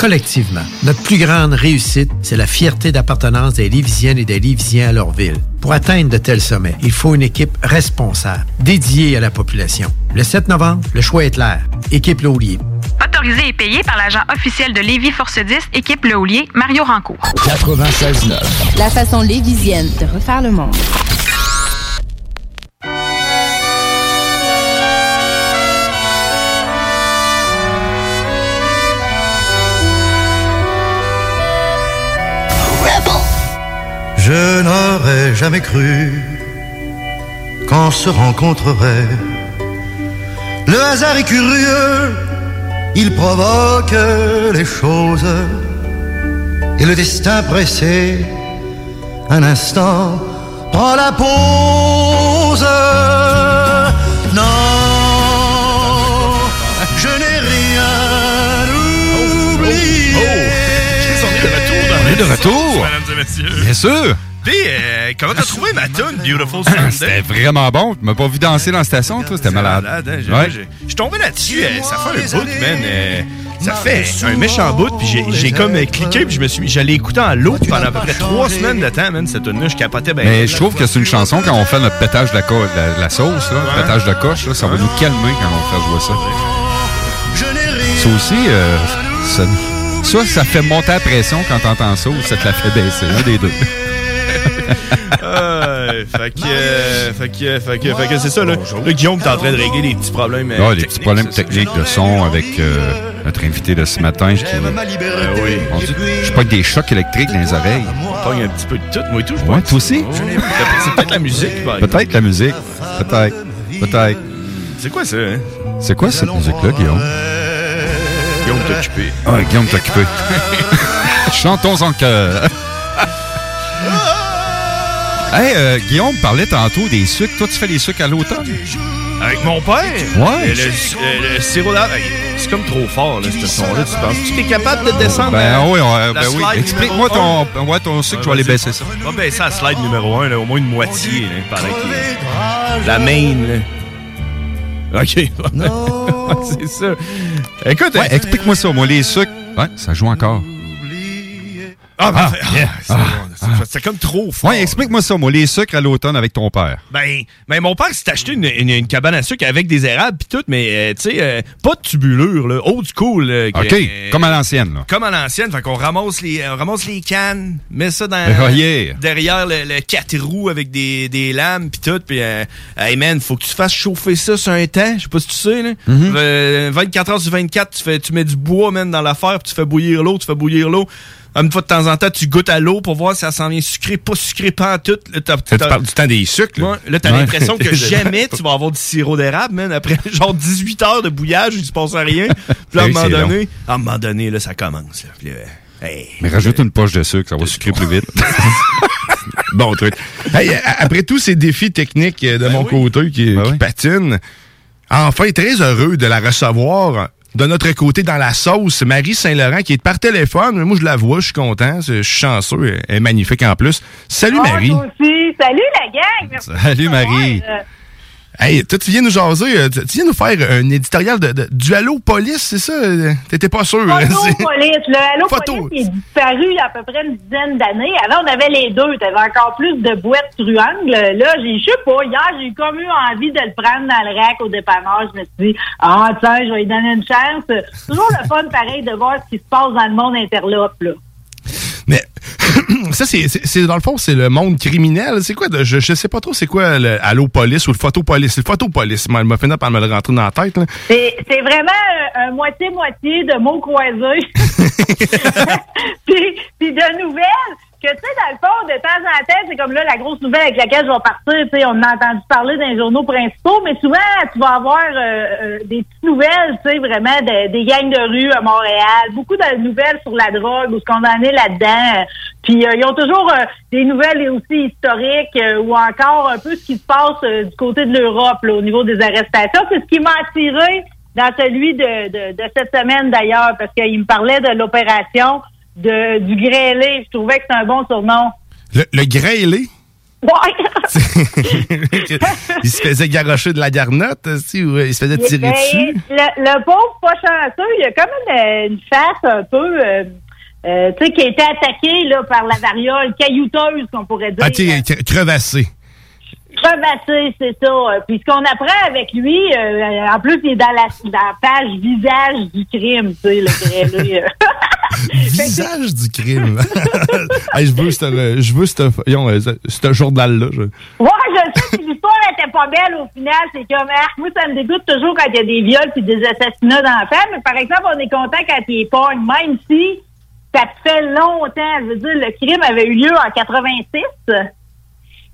Collectivement, notre plus grande réussite, c'est la fierté d'appartenance des Lévisiennes et des Lévisiens à leur ville. Pour atteindre de tels sommets, il faut une équipe responsable, dédiée à la population. Le 7 novembre, le choix est clair. Équipe Le Houlier. Autorisé et payé par l'agent officiel de Lévis Force 10, équipe Le Houlier, Mario Rancourt. 96.9. La façon lévisienne de refaire le monde. Je n'aurais jamais cru qu'on se rencontrerait. Le hasard est curieux, il provoque les choses. Et le destin pressé, un instant, prend la pause. De retour. Mesdames et messieurs. Bien sûr. Puis, euh, comment t'as trouvé ma tune, Beautiful Sunday? C'était vraiment bon. Tu m'as pas vu danser dans la station, toi. C'était malade. malade, hein, Ouais. Je suis tombé là-dessus, euh, ça fait un bout, man. euh, ça fait un méchant bout, puis j'ai- comme euh, cliqué, puis je me suis mis, j'allais écouter en loop pendant à peu près trois semaines de temps, man, cette tune-là, je capotais bien. Mais je trouve que c'est une chanson quand on fait notre pétage de la, la- de la sauce, là, le pétage de coche, là, ça va nous calmer quand on fait jouer ça. Ça aussi, euh, ça, soit ça fait monter la pression quand t'entends ça, ou ça te la fait baisser, un des deux. Euh, fait que, euh, fait que, fait que, fait que c'est ça, là. Là, Guillaume, t'es en train de régler des petits problèmes. euh, Ah, des petits problèmes techniques de son avec euh, notre invité de ce matin. Qui, Euh, oui. on je pas des chocs électriques dans les oreilles. Pogne un petit peu de tout, moi et tout, je Ouais, toi aussi? Oh, C'est peut-être la musique. Peut-être la musique. Peut-être. Peut-être. C'est quoi ça, hein? C'est quoi cette musique-là, Guillaume? Guillaume t'a occupé. Ah, Guillaume t'a occupé. Chantons en chœur. Hey, euh, Guillaume parlait tantôt des sucres. Toi, tu fais les sucres à l'automne? Avec mon père? Ouais. Le, le- le sirop d'érable, hey, c'est comme trop fort, là, ce son-là. Tu penses? Que tu es capable de descendre? Ben la- oui, on- la ben oui. Explique-moi ton, ouais, ton sucre, Ouais, je vais aller baisser ça. Va baisser la slide numéro 1, au moins une moitié, là, La main, là. OK. c'est ça. Écoute, Ouais, explique-moi ça, moi, les sucres. Ouais, ça joue encore. Ah, Ah, parfait. yeah. c'est c'est- c'est comme trop fort. Ouais, explique-moi ça, moi, les sucres à l'automne avec ton père. Ben, ben, mon père s'est acheté une, une- une cabane à sucre avec des érables pis tout, mais euh, tu sais, euh, pas de tubulure, là, old school. là, OK, euh, comme à l'ancienne, là. Comme à l'ancienne, fait qu'on ramasse les, on ramasse les cannes, met ça dans Oh, yeah. derrière le, le 4 roues avec des, des lames pis tout, pis euh, hey man, faut que tu fasses chauffer ça sur un temps, je sais pas si tu sais là. Mm-hmm. Euh, 24 heures sur 24, tu fais tu mets du bois man dans l'affaire, pis tu fais bouillir l'eau, tu fais bouillir l'eau. Une fois de temps en temps, tu goûtes à l'eau pour voir si ça s'en vient sucré, pas sucré, pas en tout. Là, t'as- Tu t'as- parles du temps des sucres, là. Ouais, là, t'as Ouais. l'impression que jamais tu vas avoir du sirop d'érable, man. Après genre 18 heures de bouillage, il se passe rien. Puis là, à un moment donné, à un moment donné, là, ça commence. là. Puis là, hey. Mais rajoute une poche de sucre, ça va sucrer plus vite. Bon truc. Hey, a- après tous ces défis techniques euh, de Ben mon côté qui, qui patinent, enfin très heureux de la recevoir de notre côté dans la sauce, Marie Saint-Laurent qui est par téléphone. Moi, je la vois, je suis content, je suis chanceux, elle est magnifique en plus. Salut Ah, Marie. toi aussi. Salut la gang. Merci Salut, Marie. euh, Hey, toi, tu viens nous jaser, euh, tu tu viens nous faire un éditorial de, de- du Halo Police, c'est ça? Euh, T'étais pas sûr? hein? Photo C'est- police. Le Halo Photo. police est disparu il y a à peu près une dizaine d'années. Avant, on avait les deux. T'avais encore plus de boîtes truangles. Là, j'ai, je sais pas, hier, j'ai comme eu envie de le prendre dans le rack au dépanneur. Je me suis dit, ah, tiens, je vais lui donner une chance. Toujours le fun, pareil, de voir ce qui se passe dans le monde interlope, là. Mais ça, c'est, dans le fond, c'est le monde criminel. C'est quoi? de- je, je sais pas trop c'est quoi le Halo Police ou le Photopolice. Le Photopolice, elle m'a fini par me le rentrer dans la tête. C'est, vraiment un, un moitié-moitié de mots croisés. puis, puis de nouvelles que, tu sais, dans le fond, de temps en temps, c'est comme là la grosse nouvelle avec laquelle je vais partir. Tu sais, on a entendu parler dans les journaux principaux, mais souvent, tu vas avoir euh, euh, des petites nouvelles, tu sais, vraiment de- des gangs de rue à Montréal, beaucoup de nouvelles sur la drogue ou ce qu'on en est là-dedans. Puis, euh, ils ont toujours euh, des nouvelles aussi historiques euh, ou encore un peu ce qui se passe euh, du côté de l'Europe au niveau des arrestations. C'est ce qui m'a attiré dans celui de, de, de cette semaine d'ailleurs, parce qu'il me parlait de l'opération de, du grêlé. Je trouvais que c'était un bon surnom. Le, le grêlé, Ouais! il se faisait garrocher de la garnotte, aussi, ou euh, il se faisait tirer Ben, dessus? Le, le pauvre pas chanceux, il a quand même euh, une face un peu, euh, euh, tu sais, qui a été attaqué là, par la variole caillouteuse, qu'on pourrait dire. Ah, tu sais, cre- crevassé. Crevassé, c'est ça. Puis ce qu'on apprend avec lui, euh, en plus, il est dans la, dans la page visage du crime, tu sais, le grêlé. Visage du crime. Hey, je veux ce, je veux ce, voyons, euh, ce- journal-là. je- Ouais, je sais que l'histoire était pas belle au final. C'est comme, ah, moi, ça me dégoûte toujours quand il y a des viols puis des assassinats d'enfants. Mais par exemple, on est content quand il est pogne, même si ça fait longtemps. Je veux dire, le crime avait eu lieu en 86.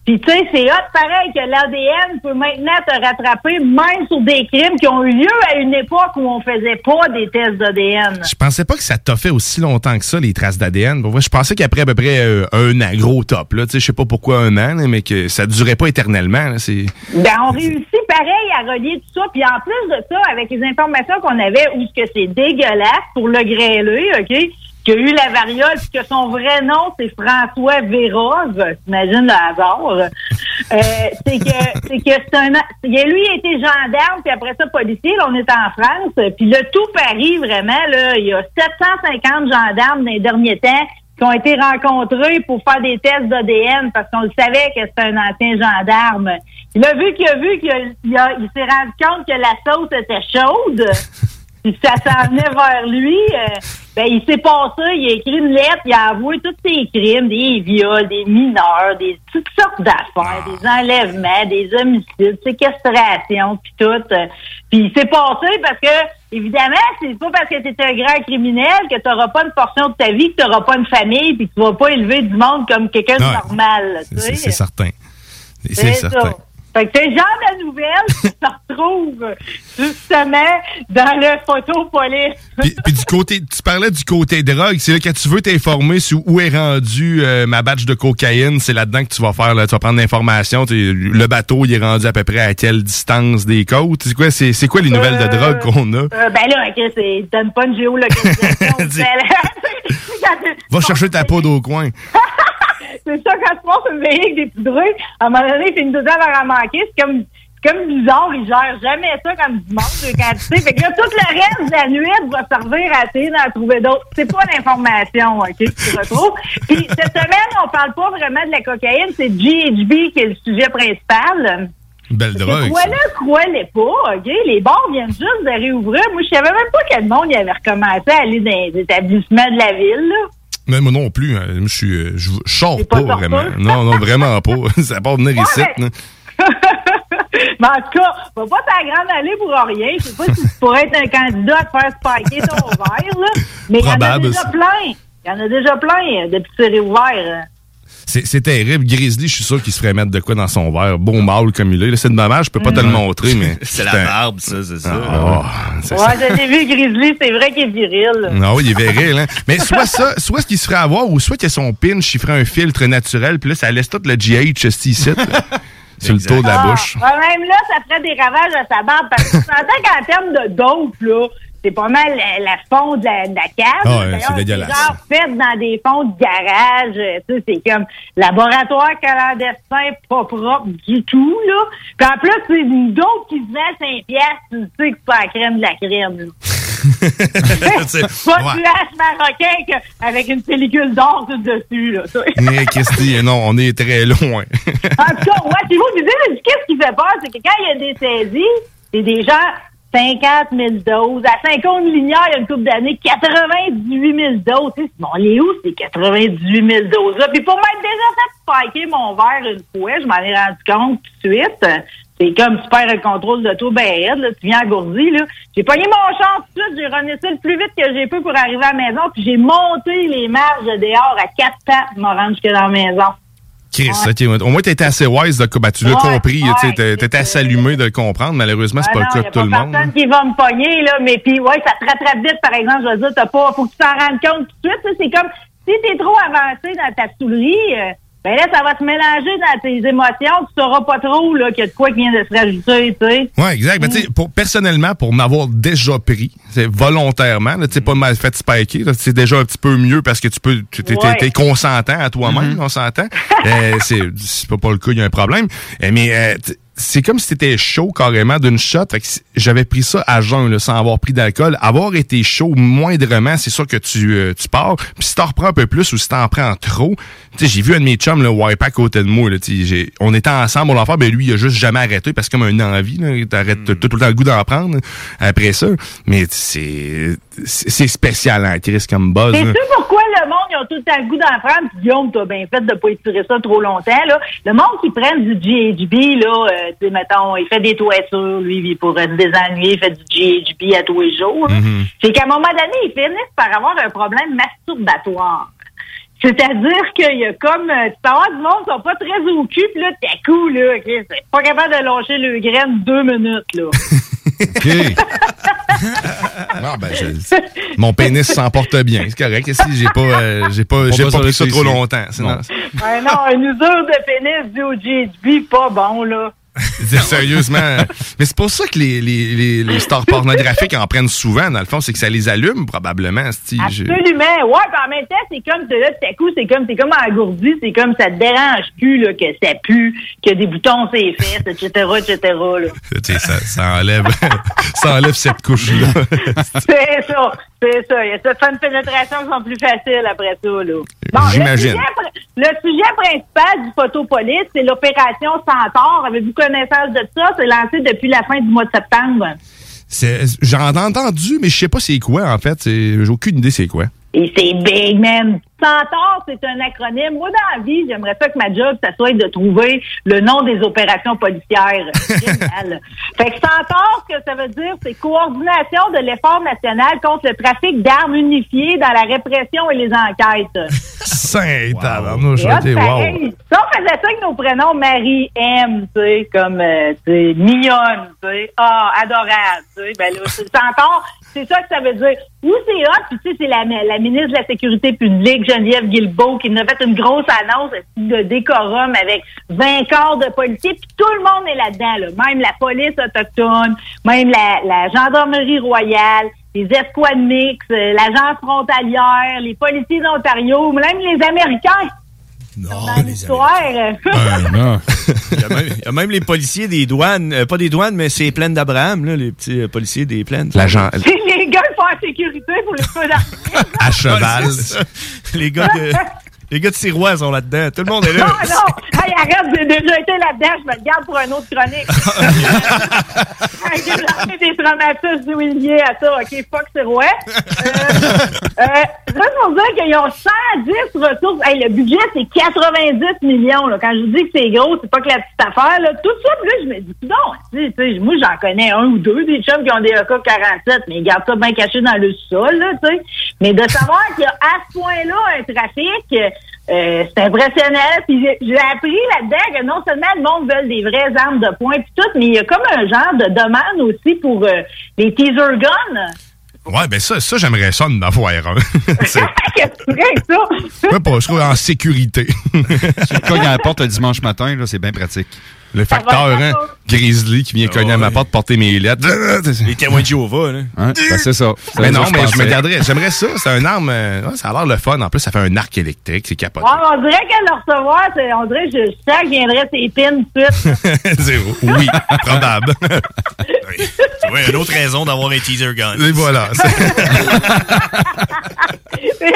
Puis, tu sais, c'est hot pareil que l'ADN peut maintenant te rattraper même sur des crimes qui ont eu lieu à une époque où on faisait pas des tests d'ADN. Je pensais pas que ça t'a fait aussi longtemps que ça, les traces d'ADN. Je pensais qu'après à peu près euh, un an, gros top, là. Tu sais, je sais pas pourquoi un an, mais que ça durait pas éternellement, là. C'est. Ben, on réussit pareil à relier tout ça. Puis en plus de ça, avec les informations qu'on avait, où ce que c'est dégueulasse pour le grêlé, OK? Qu'il y a eu la variole, puis que son vrai nom, c'est François Vérove. T'imagines le hasard? Euh, c'est que, c'est un, lui, il été gendarme, puis après ça, policier. Là, on est en France. Puis le tout Paris, vraiment, là, il y a 750 gendarmes dans les derniers temps qui ont été rencontrés pour faire des tests d'ADN parce qu'on le savait que c'était un ancien gendarme. Il a vu qu'il a vu qu'il il s'est rendu compte que la sauce était chaude. Puis ça s'en venait vers lui. euh, ben, il s'est passé, il a écrit une lettre, il a avoué tous ses crimes, des viols, des mineurs, des toutes sortes d'affaires, des enlèvements, des homicides, séquestrations, puis tout. euh. Puis il s'est passé parce que, évidemment, c'est pas parce que tu un grand criminel que tu n'auras pas une portion de ta vie, que tu n'auras pas une famille, puis que tu vas pas élever du monde comme quelqu'un de normal. C'est certain. C'est ça. Fait que c'est genre nouvelles nouvelle se retrouve justement dans le photo police. Puis, puis du côté, tu parlais du côté drogue, c'est là quand tu veux t'informer sur où est rendu euh, ma batch de cocaïne, c'est là-dedans que tu vas faire, là, tu vas prendre l'information. Le bateau, il est rendu à peu près à quelle distance des côtes? C'est quoi, c'est, quoi les nouvelles de drogue qu'on a? Euh, ben là, c'est donne pas une géolocalisation. Va chercher ta poudre au coin. c'est ça, quand tu montes une veillée avec des petits trucs, à un moment donné, fait une deuxième à manquer. C'est comme, c'est comme bizarre, il gère jamais ça comme dimanche, quand tu sais. Fait que là, tout le reste de la nuit va servir à essayer d'en trouver d'autres. C'est pas l'information, OK, que tu retrouves. Puis, cette semaine, on parle pas vraiment de la cocaïne, c'est GHB qui est le sujet principal. Belle drogue. Crois-le, pas, OK? Les bars viennent juste de réouvrir. Moi, je savais même pas que le monde y avait recommencé à aller dans les établissements de la ville, là. Mais moi non plus, hein. je suis, euh, je, je sors pas vraiment. Non, non, vraiment pas. Ça part venir ici. Ouais, là. Mais en tout cas, va pas ta grande allée pour rien. Je sais pas si tu pourrais être un candidat à te faire spiker ton verre, là. Mais il y en a déjà plein. Il y en a déjà plein euh, depuis que c'est terrible. Grizzly, je suis sûr qu'il se ferait mettre de quoi dans son verre. Beau mâle comme il est. C'est dommage, je peux pas te le montrer, mais. C'est la barbe, ça, c'est ça. Ah, c'est Ouais, je l'ai vu, Grizzly, c'est vrai qu'il est viril. Non, oui, il est viril, hein. Mais soit ça, soit ce qu'il se ferait avoir, ou soit qu'il y a son pinch, il ferait un filtre naturel, puis là, ça laisse tout le GH ici, sur le tour de la Ah, bouche. ouais, même là, ça ferait des ravages à sa barbe. Parce que tu entends qu'en termes de dope, là, c'est pas mal la, la fond de la, de la cave. Ouais, D'ailleurs, c'est dégueulasse. genre fait dans des fonds de garage. euh, Tu sais, c'est comme laboratoire clandestin, pas propre du tout, là. Puis en plus, c'est une dope qui se vend à 5 piastres. Tu sais que c'est pas la crème de la crème, Pas ouais. du hache marocain que- avec une pellicule d'or tout dessus, là. Mais Christy, non, on est très loin. En tout cas, ouais, c'est vous, vous qu'est-ce qui fait peur? C'est que quand il y a des saisies, c'est des gens 50 000 doses. À 50 linéaires, il y a une couple d'années, 98 000 doses. Tu sais, Bon, les où, c'est 98 000 doses-là? Puis pour m'être déjà fait spiker mon verre une fois, je m'en ai rendu compte tout de suite. C'est comme tu perds le contrôle de tout, ben tu viens engourdi, là. J'ai pogné mon champ tout de suite, j'ai rené ça le plus vite que j'ai pu pour arriver à la maison, puis j'ai monté les marges de dehors à quatre pattes pour me rendre jusque dans la maison. Chris, ok, au moins, t'étais assez wise, de, ben, tu l'as Ouais, compris, ouais, tu t'étais assez allumé de le comprendre. Malheureusement, c'est Ah pas non, le cas de tout le monde. personne qui va me pogner, là, mais puis ouais, ça te rattrape vite, par exemple, je veux dire, t'as pas, faut que tu t'en rendes compte tout de suite, c'est comme, si t'es trop avancé dans ta soulerie, euh, ben là, ça va te mélanger dans tes émotions, tu sauras pas trop, là, qu'il y a de quoi qui vient de se rajouter, tu sais. Ouais, exact. Tu sais, pour, personnellement, pour m'avoir déjà pris, c'est volontairement, là, tu sais, pas mal fait spiker, c'est déjà un petit peu mieux parce que tu peux, tu t'es, t'es- Ouais. t'es consentant à toi-même, on s'entend. Euh, c'est, c'est pas, pas le cas, il y a un problème. Euh, mais, euh, c'est comme si t'étais chaud carrément d'une shot. Fait que j'avais pris ça à jeun, là, sans avoir pris d'alcool. Avoir été chaud moindrement, c'est sûr que tu, euh, tu pars. Puis si t'en reprends un peu plus ou si t'en prends trop, j'ai vu un de mes chums, le wipe à côté de moi, là, j'ai- on était ensemble, on l'a fait, ben lui, il a juste jamais arrêté parce que comme une envie, là, t'arrêtes tout, tout le temps le goût d'en prendre après ça. Mais c'est, c'est spécial, hein, Chris, comme buzz. C'est là. sûr pourquoi le monde, ils ont tout le temps le goût d'en prendre? Puis Guillaume, t'as bien fait de pas étirer ça trop longtemps, là. Le monde qui prend du GHB, là, euh, tu sais, mettons, il fait des toitures, lui, il pour se désennuyer, il fait du GHB à tous les jours. Mm-hmm. C'est qu'à un moment donné, ils finissent par avoir un problème masturbatoire. C'est-à-dire qu'il y a comme, euh, tu peux avoir du monde qui sont pas très au cul, puis là, t'es coup, là, ok, c'est pas capable de lâcher le graine deux minutes, là. OK. Ah, ben, je- mon pénis s'en porte bien, c'est correct. Si j'ai pas, euh, j'ai pas, j'ai pas sur pris ça trop longtemps. Sinon, Non. Ouais, non, une usure de pénis due au GHB, pas bon, là. Sérieusement. Mais c'est pour ça que les, les, les, les stars pornographiques en prennent souvent, dans le fond, c'est que ça les allume, probablement. c'ti. Je- Absolument. Ouais, en même temps, c'est comme là, tout à coup, c'est comme c'est comme engourdi, c'est comme ça te dérange plus là, que ça pue, qu'il y a des boutons sur les fesses, etc., etc. Là. Ça, ça enlève, ça enlève cette couche-là. C'est ça, c'est ça. Il y a certaines pénétrations qui sont plus faciles après ça. Là. Bon, J'imagine. Le sujet, pr- le sujet principal du photopolice, c'est l'opération Centaure. Avez-vous connaissance de ça? C'est lancé depuis la fin du mois de septembre. J'en ai entendu, mais je sais pas c'est quoi, en fait. J'ai aucune idée c'est quoi. Et c'est big, man. Centaure, c'est un acronyme. Moi, dans la vie, j'aimerais ça que ma job, ça soit de trouver le nom des opérations policières. Génial. fait que Centaure, ce que ça veut dire, c'est coordination de l'effort national contre le trafic d'armes unifiées dans la répression et les enquêtes. Saint wow. Si on faisait ça avec nos prénoms Marie-M, tu sais, comme, euh, tu sais, mignonne, tu sais, ah, adorable, tu sais, ben là, c'est c'est ça que ça veut dire. Ou c'est hot, puis tu sais, c'est la, la ministre de la Sécurité publique, Geneviève Guilbeault, qui nous a fait une grosse annonce de décorum avec 20 corps de policiers, puis tout le monde est là-dedans, là. Même la police autochtone, même la, la gendarmerie royale, les escouades mixtes, euh, l'agence frontalière, les policiers d'Ontario, même les Américains. Non, les l'histoire. non. il, y a même, il y a même les policiers des douanes, euh, pas des douanes, mais c'est les plaines d'Abraham, là, les petits euh, policiers des plaines. L'agent. La sécurité pour les feux d'artifice. À cheval. Les gars de. Les gars de Sirois sont là-dedans. Tout le monde est Non, là. non. Hey, arrête, j'ai déjà été là-dedans. Je me le garde pour un autre chronique. Hey, j'ai lancé des traumatismes liés à ça. OK, fuck, ouais. Euh, euh, dire qu'ils ont 110 ressources. Hey, le budget, c'est 90 millions. Là. Quand je vous dis que c'est gros, c'est pas que la petite affaire. Là. Tout ça, puis là, je me dis, non, moi, j'en connais un ou deux des chums qui ont des AK-47, mais ils gardent ça bien caché dans le sol, là. Mais de savoir qu'il y a à ce point-là un trafic, euh, c'est impressionnant. Puis j'ai- appris là-dedans que non seulement le monde veut des vraies armes de poing puis tout, mais il y a comme un genre de demande aussi pour euh, les teaser guns. Ouais, ben ça, ça j'aimerais ça d'en avoir un. C'est- Qu'est-ce que tu ça? Ouais, pas, je trouve en sécurité. Tu cognes à la porte le dimanche matin, là, c'est bien pratique. Le facteur, hein, Grizzly qui vient cogner à ma porte porter mes lettres. Les témoins de Jéhovah, là. Hein? Ben, c'est ça. Mais non, mais je me garderais. J'aimerais ça. C'est un arme. euh, ça a l'air le fun. En plus, ça fait un arc électrique. C'est capoté. Ouais, on dirait qu'à le recevoir, on dirait que je viendrait ses pins tout de suite. Zéro. Oui, probable. Tu vois, une autre raison d'avoir un teaser gun. Et voilà. Comme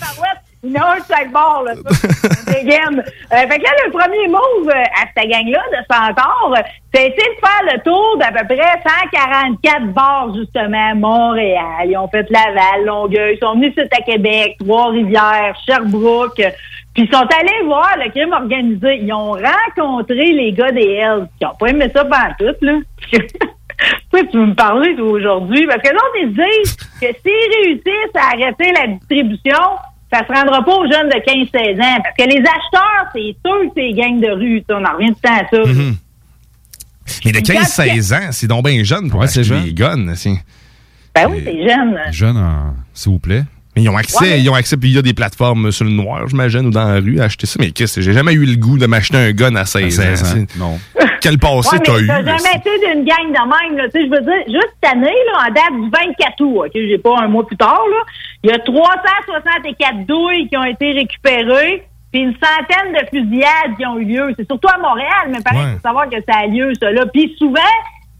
dans. Il y en a un de chaque bord, là. ça. Dégaine. Euh, fait que là, le premier move euh, à cette gang-là de Centaure, c'est essayer de faire le tour d'à peu près 144 bars, justement, à Montréal. Ils ont fait Laval, Longueuil, ils sont venus sur à Québec, Trois-Rivières, Sherbrooke. Puis ils sont allés voir le crime organisé. Ils ont rencontré les gars des Hells, qui ont pas aimé ça pendant tout, là. Pourquoi tu veux me parler, aujourd'hui? Parce que l'autre, ils disent que s'ils réussissent à arrêter la distribution, ça se rendra pas aux jeunes de 15-16 ans. Parce que les acheteurs, c'est sûr que c'est gangs de rue. ça. On en revient tout le temps à ça. Mhm. Mais de 15-16 ans, c'est donc bien jeune pour acheter des guns. c'est- Ben oui, c'est jeune. Jeune, s'il vous plaît. Mais ils ont accès, Ouais, mais- ils ont accès, puis il y a des plateformes sur le noir, j'imagine, ou dans la rue à acheter ça. Mais qu'est-ce que j'ai jamais eu le goût de m'acheter un gun à 16, À 16 ans, non. Quel passé Ouais, t'as eu? t'as jamais été d'une gang de même, là. Tu sais, je veux dire, juste cette année, là, en date du 24 août, OK, j'ai pas un mois plus tard, là, il y a 364 douilles qui ont été récupérées, puis une centaine de fusillades qui ont eu lieu. C'est surtout à Montréal, mais pareil, Ouais. faut savoir que ça a lieu, ça, là. Puis souvent,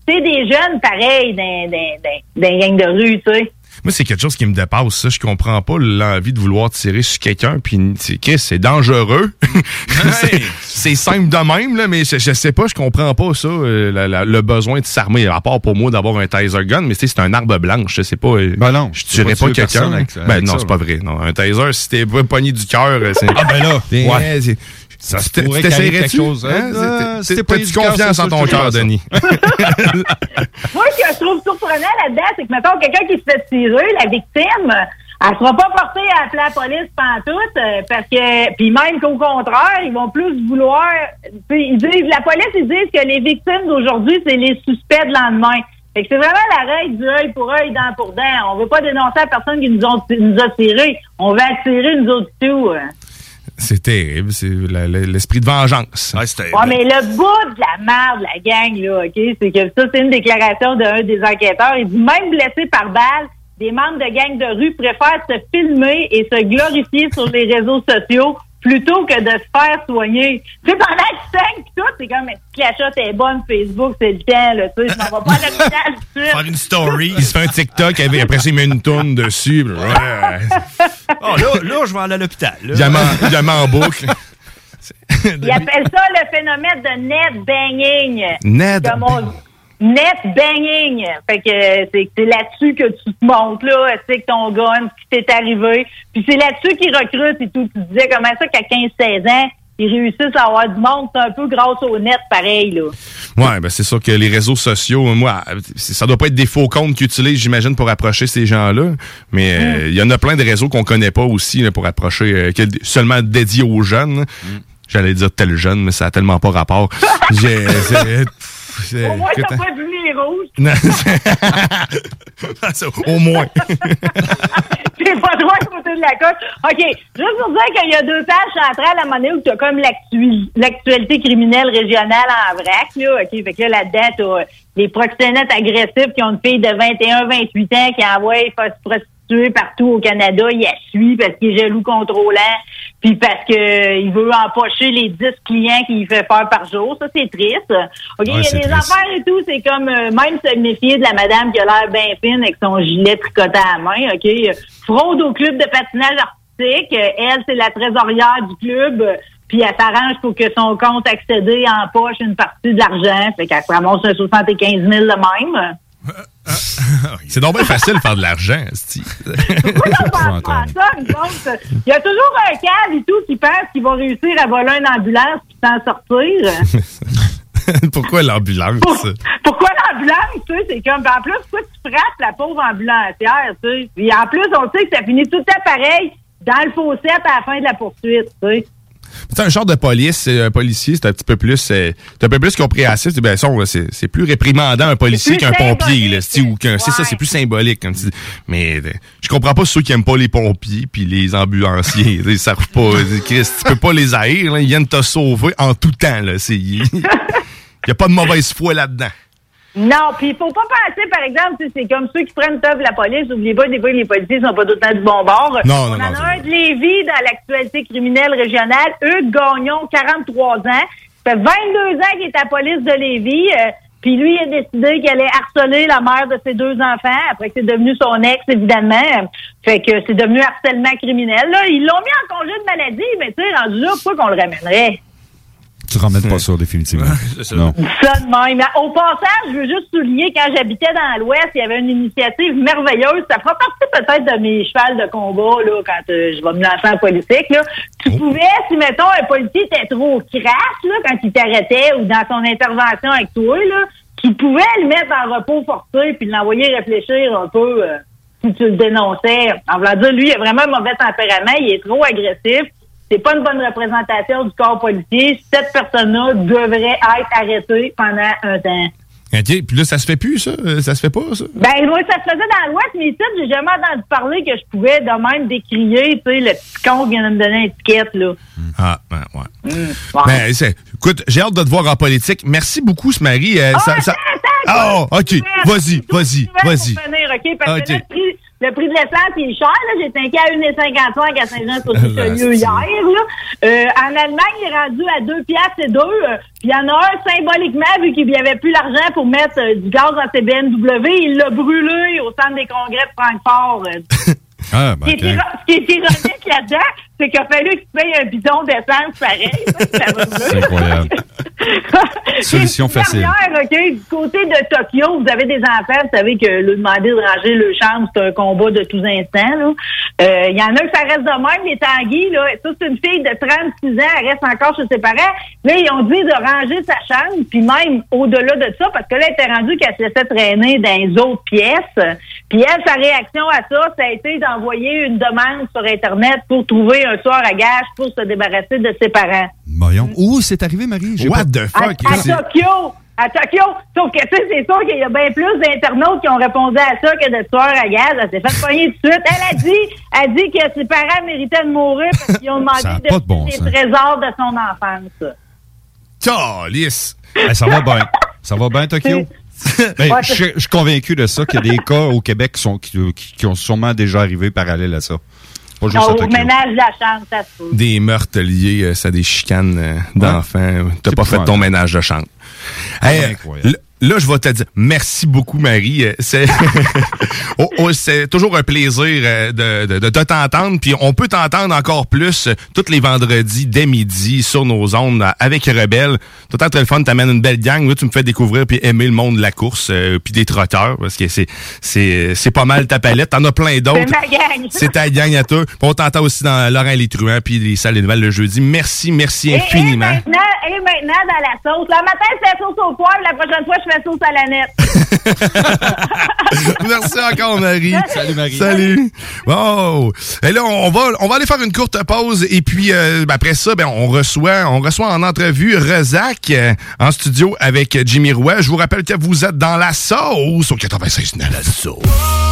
c'est des jeunes, pareil, d'un, d'un, d'un, d'un gang de rue, tu sais. Moi, c'est quelque chose qui me dépasse, ça. Je comprends pas l'envie de vouloir tirer sur quelqu'un, puis c'est Chris, c'est dangereux. c'est, c'est simple de même, là, mais je, je sais pas, je comprends pas ça, euh, la- la- le besoin de s'armer, à part pour moi d'avoir un taser gun, mais tu sais, c'est un arbre blanche, je sais pas. euh, Ben non, je tu tuerais pas tuer quelqu'un. ben avec non, c'est pas vrai. Non, un taser, si t'es pas pogné du cœur, euh, c'est... Ah, ben là, ouais, c'est... Ça se pourrait quelque chose, Hein? hein? Euh, t'es t'es- pas du confiance en ton cœur. Denis? Moi, ce que je trouve surprenant là-dedans, c'est que, mettons, quelqu'un qui se fait tirer, la victime, elle sera pas portée à appeler la police pantoute, euh, parce que, puis même qu'au contraire, ils vont plus vouloir, ils disent, la police, ils disent que les victimes d'aujourd'hui, c'est les suspects de lendemain. Fait que c'est vraiment la règle du œil pour œil, dent pour dent. On veut pas dénoncer la personne qui nous, ont, nous a tiré. On veut attirer nous autres tout. euh. C'est terrible, c'est l'esprit de vengeance. Ouais, c'était... Ouais, mais le bout de la merde, la gang, là, OK, c'est que ça, c'est une déclaration d'un des enquêteurs. Il dit même blessé par balle, des membres de gang de rue préfèrent se filmer et se glorifier sur les réseaux sociaux plutôt que de se faire soigner. Tu sais, pendant qu'ils saignent pis tout, c'est comme, la shot est bonne, Facebook, c'est le temps, là, tu sais, je m'en vais pas à l'hôpital suite. Faire une story. Il se fait un TikTok, avec- après ça, il met une tourne dessus. Ouais. Oh, là, là, je vais aller à l'hôpital. là. Diamant, diamant en boucle. Ils appellent ça le phénomène de net banging. Net Comme on- Net banging. Fait que c'est là-dessus que tu te montres, là, c'est que ton gun, ce qui t'est arrivé. Puis c'est là-dessus qu'ils recrutent et tout. Tu disais comment ça qu'à 15-16 ans, qui réussissent à avoir du monde, c'est un peu grâce au net, pareil, là. Ouais, ben c'est sûr que les réseaux sociaux, moi, ça doit pas être des faux comptes qu'ils utilisent, j'imagine, pour approcher ces gens-là. Mais euh, il y en a plein de réseaux qu'on connaît pas aussi là, pour approcher, euh, que- seulement dédiés aux jeunes. J'allais dire tel jeune, mais ça a tellement pas rapport. J'ai- Au moins, t'as pas vu les rouges. Non, Au moins. T'es pas droit à côté de la côte. OK. Juste pour dire qu'il y a deux pages centrales à un moment donné où t'as comme l'actu- l'actualité criminelle régionale en vrac, là. OK. Fait que là, là-dedans, t'as euh, les proxénètes agressifs qui ont une fille de 21-28 ans qui envoie se prostituer partout au Canada. Il la suit parce qu'il est jaloux contrôlant. Puis parce que euh, il veut empocher les 10 clients qu'il fait faire par jour. Ça, c'est triste. OK. il y a des triste. affaires et tout. C'est comme euh, même se méfier de la madame qui a l'air bien fine avec son gilet tricoté à la main. OK? Fraude au club de patinage artistique. Elle, c'est la trésorière du club. Puis elle s'arrange pour que son compte accédé en poche une partie de l'argent. Fait qu'elle se ramasse un 75 000 de même. c'est donc bien facile de faire de l'argent, à autres. Il y a toujours un câble et tout qui pense qu'il va réussir à voler une ambulance puis s'en sortir. Pourquoi l'ambulance? Pourquoi l'ambulance, tu sais, c'est comme, en plus, pourquoi tu frappes la pauvre ambulancière, tu sais? Puis en plus, on sait que ça finit tout temps pareil dans le fossé à la fin de la poursuite, tu sais. C'est un genre de police, un policier, c'est un petit peu plus, euh, c'est un peu plus compréhensif. Ben, c'est c'est plus réprimandant un policier qu'un pompier, là, c'est- ou qu'un, c'est ça, c'est plus symbolique. Comme tu dis. Mais euh, je comprends pas ceux qui aiment pas les pompiers puis les ambulanciers. ils savent pas. Chris, tu peux pas les haïr. Là, ils viennent te sauver en tout temps. Là, c'est, il y a pas de mauvaise foi là-dedans. Non, puis il faut pas penser, par exemple, c'est comme ceux qui prennent top la police. Oubliez pas, des fois, les policiers sont pas tout le temps du bon bord. Non, non, On non, en a un de Lévis dans l'actualité criminelle régionale. Hugues Gagnon, 43 ans. Ça fait 22 ans qu'il est à la police de Lévis. euh, puis lui, il a décidé qu'il allait harceler la mère de ses deux enfants. Après que c'est devenu son ex, évidemment. Fait que c'est devenu harcèlement criminel. Là, ils l'ont mis en congé de maladie, mais tu sais, rendu là, pourquoi qu'on le ramènerait? Tu ramènes pas ça, définitivement. Non. Ça de même. Au passage, je veux juste souligner, quand j'habitais dans l'Ouest, il y avait une initiative merveilleuse. Ça fera partie peut-être de mes chevals de combat, là, quand euh, je vais me lancer en politique, là. Tu pouvais, si, mettons, un policier était trop crasse, là, quand il t'arrêtait ou dans son intervention avec toi, là, tu pouvais le mettre en repos forcé puis l'envoyer réfléchir un peu, euh, si tu le dénonçais. En voulant dire, lui, il a vraiment un mauvais tempérament, il est trop agressif. C'est pas une bonne représentation du corps policier. Cette personne-là devrait être arrêtée pendant un temps. OK, puis là, ça se fait plus, ça? Euh, Ça se fait pas, ça? Ben, moi, ça se faisait dans l'Ouest, mais ici, j'ai jamais entendu parler que je pouvais de même décrier, tu sais, le petit con qui vient de me donner une étiquette, là. Ah, ben, ouais. Ouais. Ben, c'est- écoute, j'ai hâte de te voir en politique. Merci beaucoup, Marie. Ah, ça, ça... Oh, OK. Vas-y, vas-y, vas-y. OK? Parce OK. que là, le prix, de l'essence, il est cher. Là. J'ai tanké à 1,55 à Saint-Jean-sur-Richelieu hier. Là. Euh, en Allemagne, il est rendu à 2 piastres et 2. Euh, Puis il y en a un, symboliquement, vu qu'il n'y avait plus l'argent pour mettre euh, du gaz dans ses BMW, il l'a brûlé au centre des congrès de Francfort. Euh, Ah, iro- ce qui est ironique là-dedans, c'est qu'il a fallu qu'il paye un bidon d'essence pareil. C'est incroyable. Solution facile. dernière, OK, du côté de Tokyo, vous avez des enfants, vous savez que le demander de ranger le chambre, c'est un combat de tous instants. Euh, Il y en a que ça reste de même, les tanguis. Là. Ça, c'est une fille de 36 ans, elle reste encore chez ses parents. Là, ils ont dit de ranger sa chambre, puis même au-delà de ça, parce que là, elle était rendue qu'elle se laissait traîner dans les autres pièces. Puis elle, sa réaction à ça, ça a été d'envoyer une demande sur Internet pour trouver un soir à gage pour se débarrasser de ses parents. Voyons. Où c'est arrivé, Marie? J'ai What pas- the À, à Tokyo! À Tokyo! Sauf que, tu sais, c'est sûr qu'il y a bien plus d'internautes qui ont répondu à ça que de tueurs à gaz. Elle s'est fait pogner tout de suite. Elle a dit, elle a dit que ses parents méritaient de mourir parce qu'ils ont demandé de pas de bon les sens. trésors de son enfance. Calice! Ben, ça va bien. Ça va bien, Tokyo? Ben, Ouais, je, je suis convaincu de ça, qu'il y a des cas au Québec qui, sont, qui, qui- qui ont sûrement déjà arrivé parallèles à ça. Pas juste à Au ménage de la chambre, ça se peut. Des meurtres liés euh, à des chicanes euh, d'enfants. T'as pas fait ton ménage de chambre. Hey, incroyable. Là, je vais te dire merci beaucoup, Marie. Euh, C'est Oh, oh, c'est toujours un plaisir euh, de, de, de te t'entendre. Puis on peut t'entendre encore plus euh, tous les vendredis dès midi sur nos ondes avec Rebelle. Tout le temps très le fun, t'amènes une belle gang. Là, tu me fais découvrir puis aimer le monde de la course euh, puis des trotteurs parce que c'est c'est c'est pas mal ta palette. T'en as plein d'autres. C'est ma gang. C'est ta gang à toi. Puis on t'entend aussi dans Laurent les Truands puis les salles des nouvelles le jeudi. Merci, merci Et, et infiniment. maintenant, et maintenant, dans la sauce. Le matin, je fais sauce au poivre. La prochaine fois, je fais sauce à la nette. Merci encore, Marie. Salut, Marie. Salut. Wow. Et là, on va, on va aller faire une courte pause. Et puis, euh, ben, après ça, ben, on reçoit, on reçoit en entrevue Rezac euh, en studio avec Jimmy Roy. Je vous rappelle que vous êtes dans la sauce au 96 La sauce.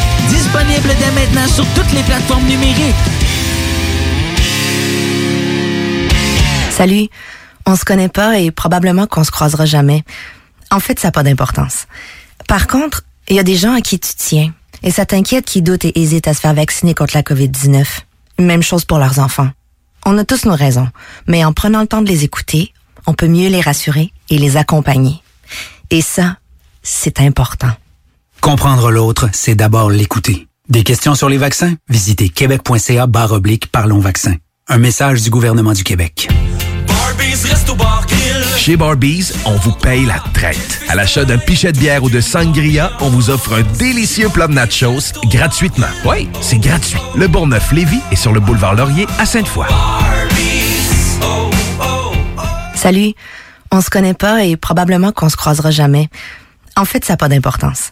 Disponible dès maintenant sur toutes les plateformes numériques. Salut, on se connaît pas et probablement qu'on se croisera jamais. En fait, ça n'a pas d'importance. Par contre, il y a des gens à qui tu tiens et ça t'inquiète qui doutent et hésitent à se faire vacciner contre la COVID-19. Même chose pour leurs enfants. On a tous nos raisons, mais en prenant le temps de les écouter, on peut mieux les rassurer et les accompagner. Et ça, c'est important. Comprendre l'autre, c'est d'abord l'écouter. Des questions sur les vaccins? Visitez québec.ca barre oblique Parlons vaccins. Un message du gouvernement du Québec. Chez Barbies, on vous paye la traite. À l'achat d'un pichet de bière ou de sangria, on vous offre un délicieux plat de nachos gratuitement. Oui, c'est gratuit. Le Bourgneuf-Lévis est sur le boulevard Laurier à Sainte-Foy. Salut, on se connaît pas et probablement qu'on se croisera jamais. En fait, ça n'a pas d'importance.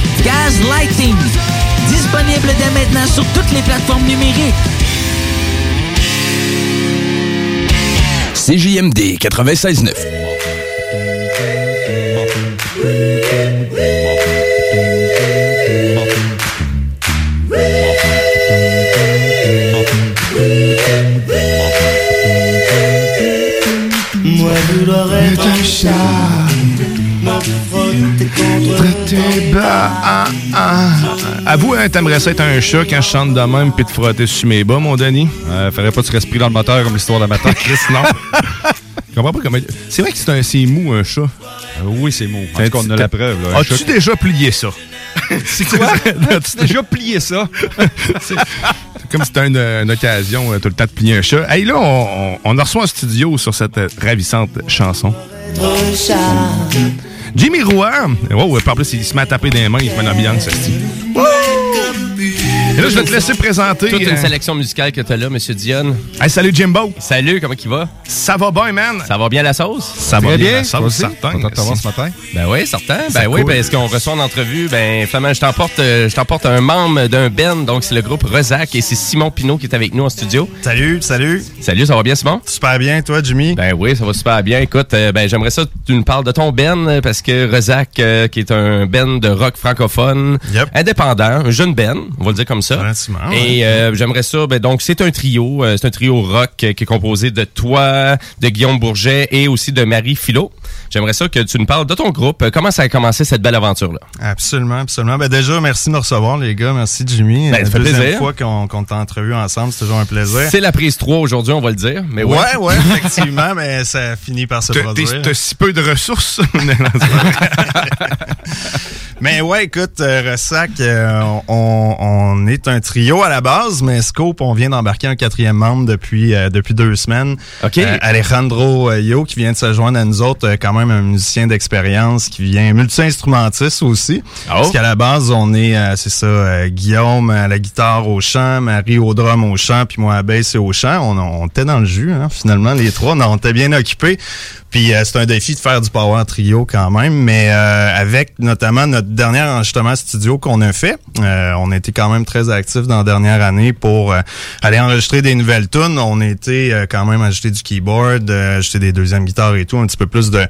Gaz Lighting. Disponible dès maintenant sur toutes les plateformes numériques. CJMD 96.9. Moi, je dois être un chat. Me frotter contre Bas, ah, ah. Avoue, hein, t'aimerais ça être un chat quand je chante de même puis te frotter sur mes bas, mon Denis? Euh, pas que tu restes pris dans le moteur comme l'histoire de matin. Chris, non? Je comprends pas comment. C'est vrai que c'est un c'est mou, un chat. oui, c'est mou. En tout cas, on a la preuve. là. As-tu chat- déjà plié ça? C'est quoi? As-tu déjà plié ça? C'est comme si c'était une, une occasion euh, tout le temps de plier un chat. Hey, là, on, on, on a reçu un studio sur cette euh, ravissante chanson. un chat. Jimmy Roy. Wow, en plus, il se met à taper des mains, il se met une ambiance, ce style. Et là, je vais te laisser présenter. Toute une euh, sélection musicale que t'as là, Monsieur Dion. Hey, salut Jimbo. Salut, comment il va? Ça va bien, man. Ça va bien la sauce? Ça va bien, bien, la sauce, certain. Content ce matin? Ben oui, certain. Ben oui, cool. parce qu'on reçoit en entrevue, ben finalement, je t'emporte euh, je t'emporte un membre d'un band, donc c'est le groupe Rezac et c'est Simon Pinot qui est avec nous en studio. Salut, salut. Salut, ça va bien Simon? Super bien, toi Jimmy? Ben oui, ça va super bien. Écoute, euh, ben j'aimerais ça que tu nous parles de ton band euh, parce que Rezac, euh, qui est un band de rock francophone, indépendant, un jeune band, on va le dire comme ça. Et euh, j'aimerais ça, ben donc c'est un trio, euh, c'est un trio rock euh, qui est composé de toi, de Guillaume Bourget et aussi de Marie Philo. J'aimerais ça que tu nous parles de ton groupe. Euh, Comment ça a commencé cette belle aventure là Absolument, absolument. Ben déjà, merci de me recevoir, les gars. Merci, Jimmy. Ben, ça fait Deuxième plaisir. fois qu'on t'a entrevu ensemble, c'est toujours un plaisir. C'est la prise 3 aujourd'hui, on va le dire. Mais ouais, ouais, ouais, effectivement, mais ça finit par se T'as- produire. T'as si peu de ressources. Mais ouais, écoute, Ressac, euh, on, on est un trio à la base, mais Scope, on vient d'embarquer un quatrième membre depuis euh, depuis deux semaines. OK. Euh, Alejandro euh, Yo, qui vient de se joindre à nous autres, quand même un musicien d'expérience, qui vient multi-instrumentiste aussi. Parce qu'à la base, on est, c'est ça, Guillaume à la guitare au chant, Marie au drum au chant, puis moi à la bass et au chant. On, on était dans le jus, hein, finalement, les trois. On, on était bien occupés. Puis euh, c'est un défi de faire du power trio quand même, mais euh, avec notamment notre dernier enregistrement studio qu'on a fait, euh, on a été quand même très actifs dans la dernière année pour euh, aller enregistrer des nouvelles tunes. On été euh, quand même ajouter du keyboard, euh, ajouter des deuxièmes guitares et tout, un petit peu plus de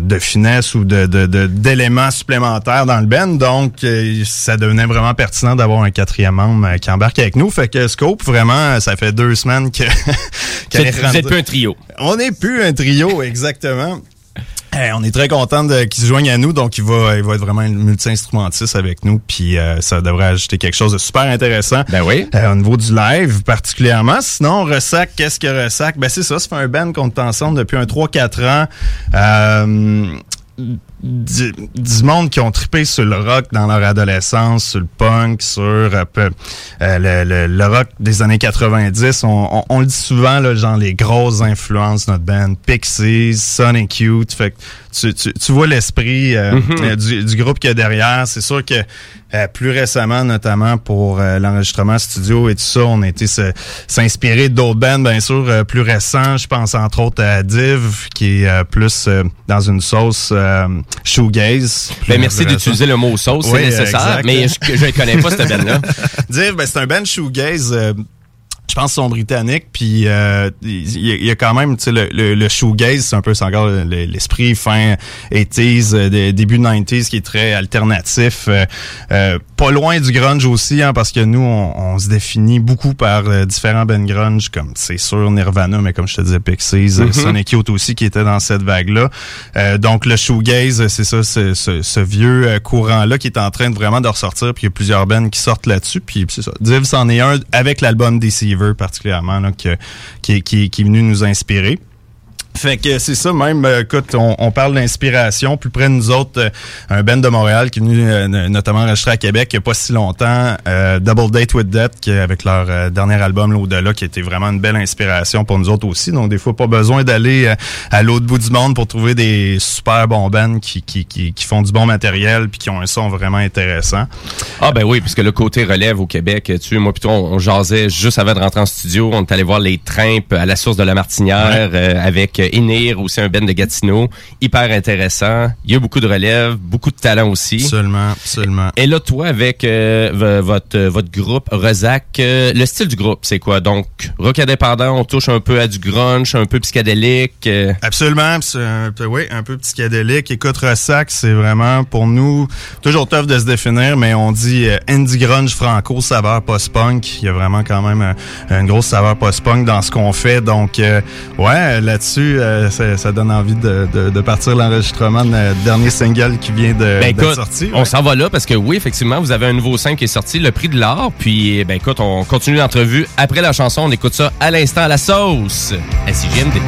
de finesse ou de de- de- d'éléments supplémentaires dans le band. Donc ça devenait vraiment pertinent d'avoir un quatrième membre qui embarque avec nous. Fait que Scope, vraiment, ça fait deux semaines que Vous êtes- vous êtes plus un trio. On n'est plus un trio, exactement. On est très content qu'il se joigne à nous, donc il va, il va être vraiment un multi-instrumentiste avec nous, puis euh, ça devrait ajouter quelque chose de super intéressant. Ben oui. au niveau du live, particulièrement. Sinon, Ressac, qu'est-ce que Ressac? Ben c'est ça, fait un band qu'on est ensemble depuis un 3-4 ans. Euh, du, du monde qui ont trippé sur le rock dans leur adolescence, sur le punk, sur euh, peu- euh, le, le- le rock des années 90. On, on- on le dit souvent, là, genre les grosses influences de notre band. Pixies, Sonic Youth. Fait que tu, tu, tu vois l'esprit euh, Mhm. euh, du, du groupe qu'il y a derrière. C'est sûr que euh, plus récemment, notamment pour euh, l'enregistrement studio et tout ça, on a été s'inspirer d'autres bands, bien sûr, euh, plus récents. Je pense entre autres à Div, qui est euh, plus euh, dans une sauce euh, shoegaze. Ben, merci d'utiliser le mot sauce, c'est nécessaire, exact. mais je, ne connais pas cette band-là. Div, ben, c'est un band shoegaze. Je pense qu'ils sont britanniques, puis euh, il y, y a quand même, tu sais, le, le, le shoegaze, c'est un peu, c'est encore le- l'esprit fin 80s, euh, début 90s, qui est très alternatif. euh, euh, pas loin du grunge aussi, hein, parce que nous, on, on se définit beaucoup par euh, différents bands grunge, comme c'est sûr Nirvana, mais comme je te disais, Pixies, Mhm. Sonic Youth aussi, qui était dans cette vague-là. Euh, donc le shoegaze, c'est ça, ce, ce, ce vieux courant-là qui est en train de vraiment de ressortir, puis il y a plusieurs bands qui sortent là-dessus, puis c'est ça. Div, c'en est un avec l'album Deceiver particulièrement, là, que- qui, qui, qui est venu nous inspirer. Fait que c'est ça, même, euh, écoute, on, on parle d'inspiration. Plus près de nous autres, euh, un band de Montréal qui est venu euh, notamment enregistrer à Québec il n'y a pas si longtemps, euh, Double Date with Death, qui, avec leur euh, dernier album, L'Au-delà, qui était vraiment une belle inspiration pour nous autres aussi. Donc, des fois, pas besoin d'aller euh, à l'autre bout du monde pour trouver des super bons bands qui, qui, qui, qui font du bon matériel puis qui ont un son vraiment intéressant. Ah ben oui, puisque le côté relève au Québec, tu moi plutôt on, on jasait juste avant de rentrer en studio, on est allé voir les Trimpes à la source de la Martinière euh, avec Enir, aussi un Ben de Gatineau, hyper intéressant. Il y a beaucoup de relève, beaucoup de talent aussi. Absolument, absolument. Et là, toi, avec euh, votre votre groupe Rezac, euh, le style du groupe, c'est quoi? Donc rock indépendant, on touche un peu à du grunge, un peu psychédélique. euh, Absolument, c'est un peu, oui, un peu psychédélique. Écoute, Ressac, c'est vraiment pour nous toujours tough de se définir, mais on dit euh, indie grunge franco, saveur post-punk. Il y a vraiment quand même euh, une grosse saveur post-punk dans ce qu'on fait. Donc, euh, ouais, là-dessus, euh, ça, ça donne envie de, de, de partir l'enregistrement de notre dernier single qui vient de Ben d'être écoute, sorti. on s'en va là parce que oui, effectivement, vous avez un nouveau single qui est sorti, Le Prix de l'Or. Puis, ben écoute, on continue l'entrevue. Après la chanson, on écoute ça à l'instant à la sauce. À CGMD.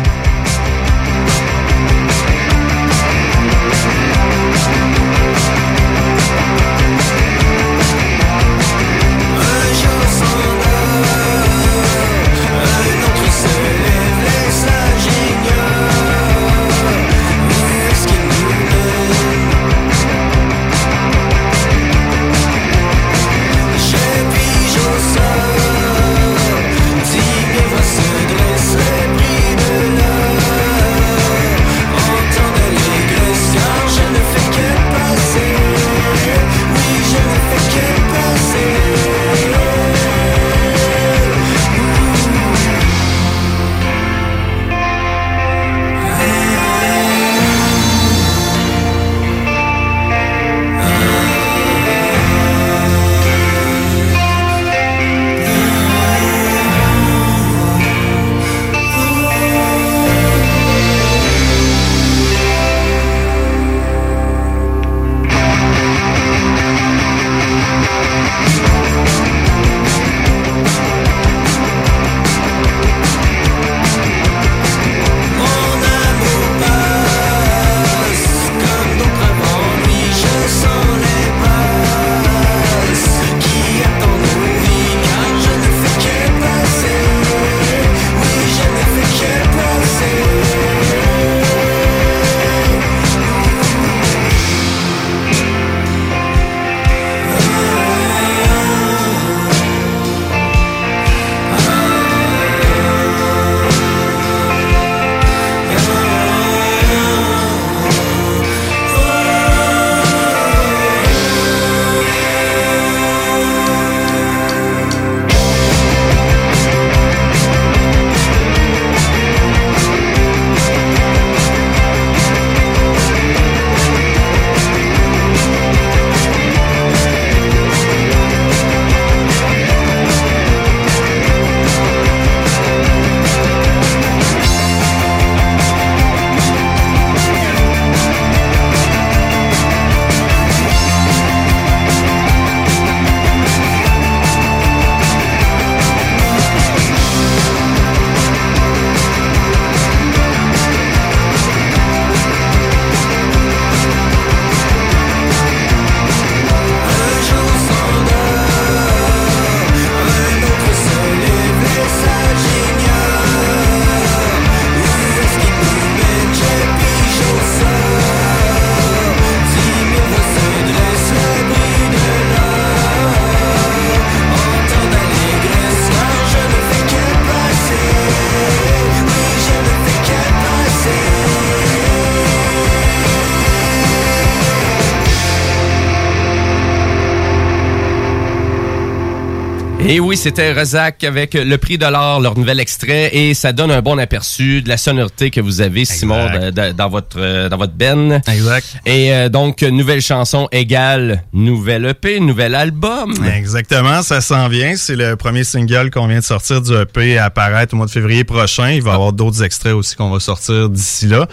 Et oui, c'était Rezac avec le prix de l'or, leur nouvel extrait, et ça donne un bon aperçu de la sonorité que vous avez, Simon, de- de- dans votre euh, dans votre ben. Exact. Et euh, donc nouvelle chanson égale nouvelle EP, nouvel album. Exactement, ça s'en vient. C'est le premier single qu'on vient de sortir du EP à apparaître au mois de février prochain. Il va y avoir d'autres extraits aussi qu'on va sortir d'ici là.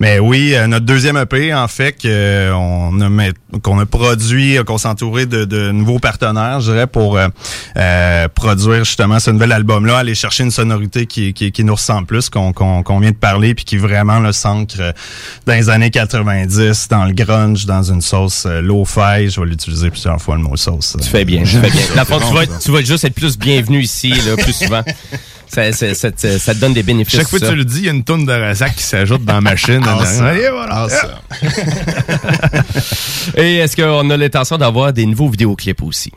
Mais oui, euh, notre deuxième EP, en fait, que, euh, on a met- qu'on a produit, qu'on s'est entouré de, de nouveaux partenaires, je dirais, pour euh, euh, produire justement ce nouvel album-là, aller chercher une sonorité qui, qui, qui nous ressemble plus, qu'on qu'on qu'on vient de parler, puis qui vraiment le s'ancre euh, dans les années 90, dans le grunge, dans une sauce euh, lo-fi. Je vais l'utiliser plusieurs fois le mot sauce. Tu fais bien, tu fais bien. Tu vas, tu vas juste être plus bienvenu ici, là, plus souvent. Ça, ça, ça te- ça te donne des bénéfices. Chaque fois que tu le dis, il y a une tonne de Razak qui s'ajoute dans la machine. Ah, ça. Et voilà. Et est-ce qu'on a l'intention d'avoir des nouveaux vidéoclips aussi?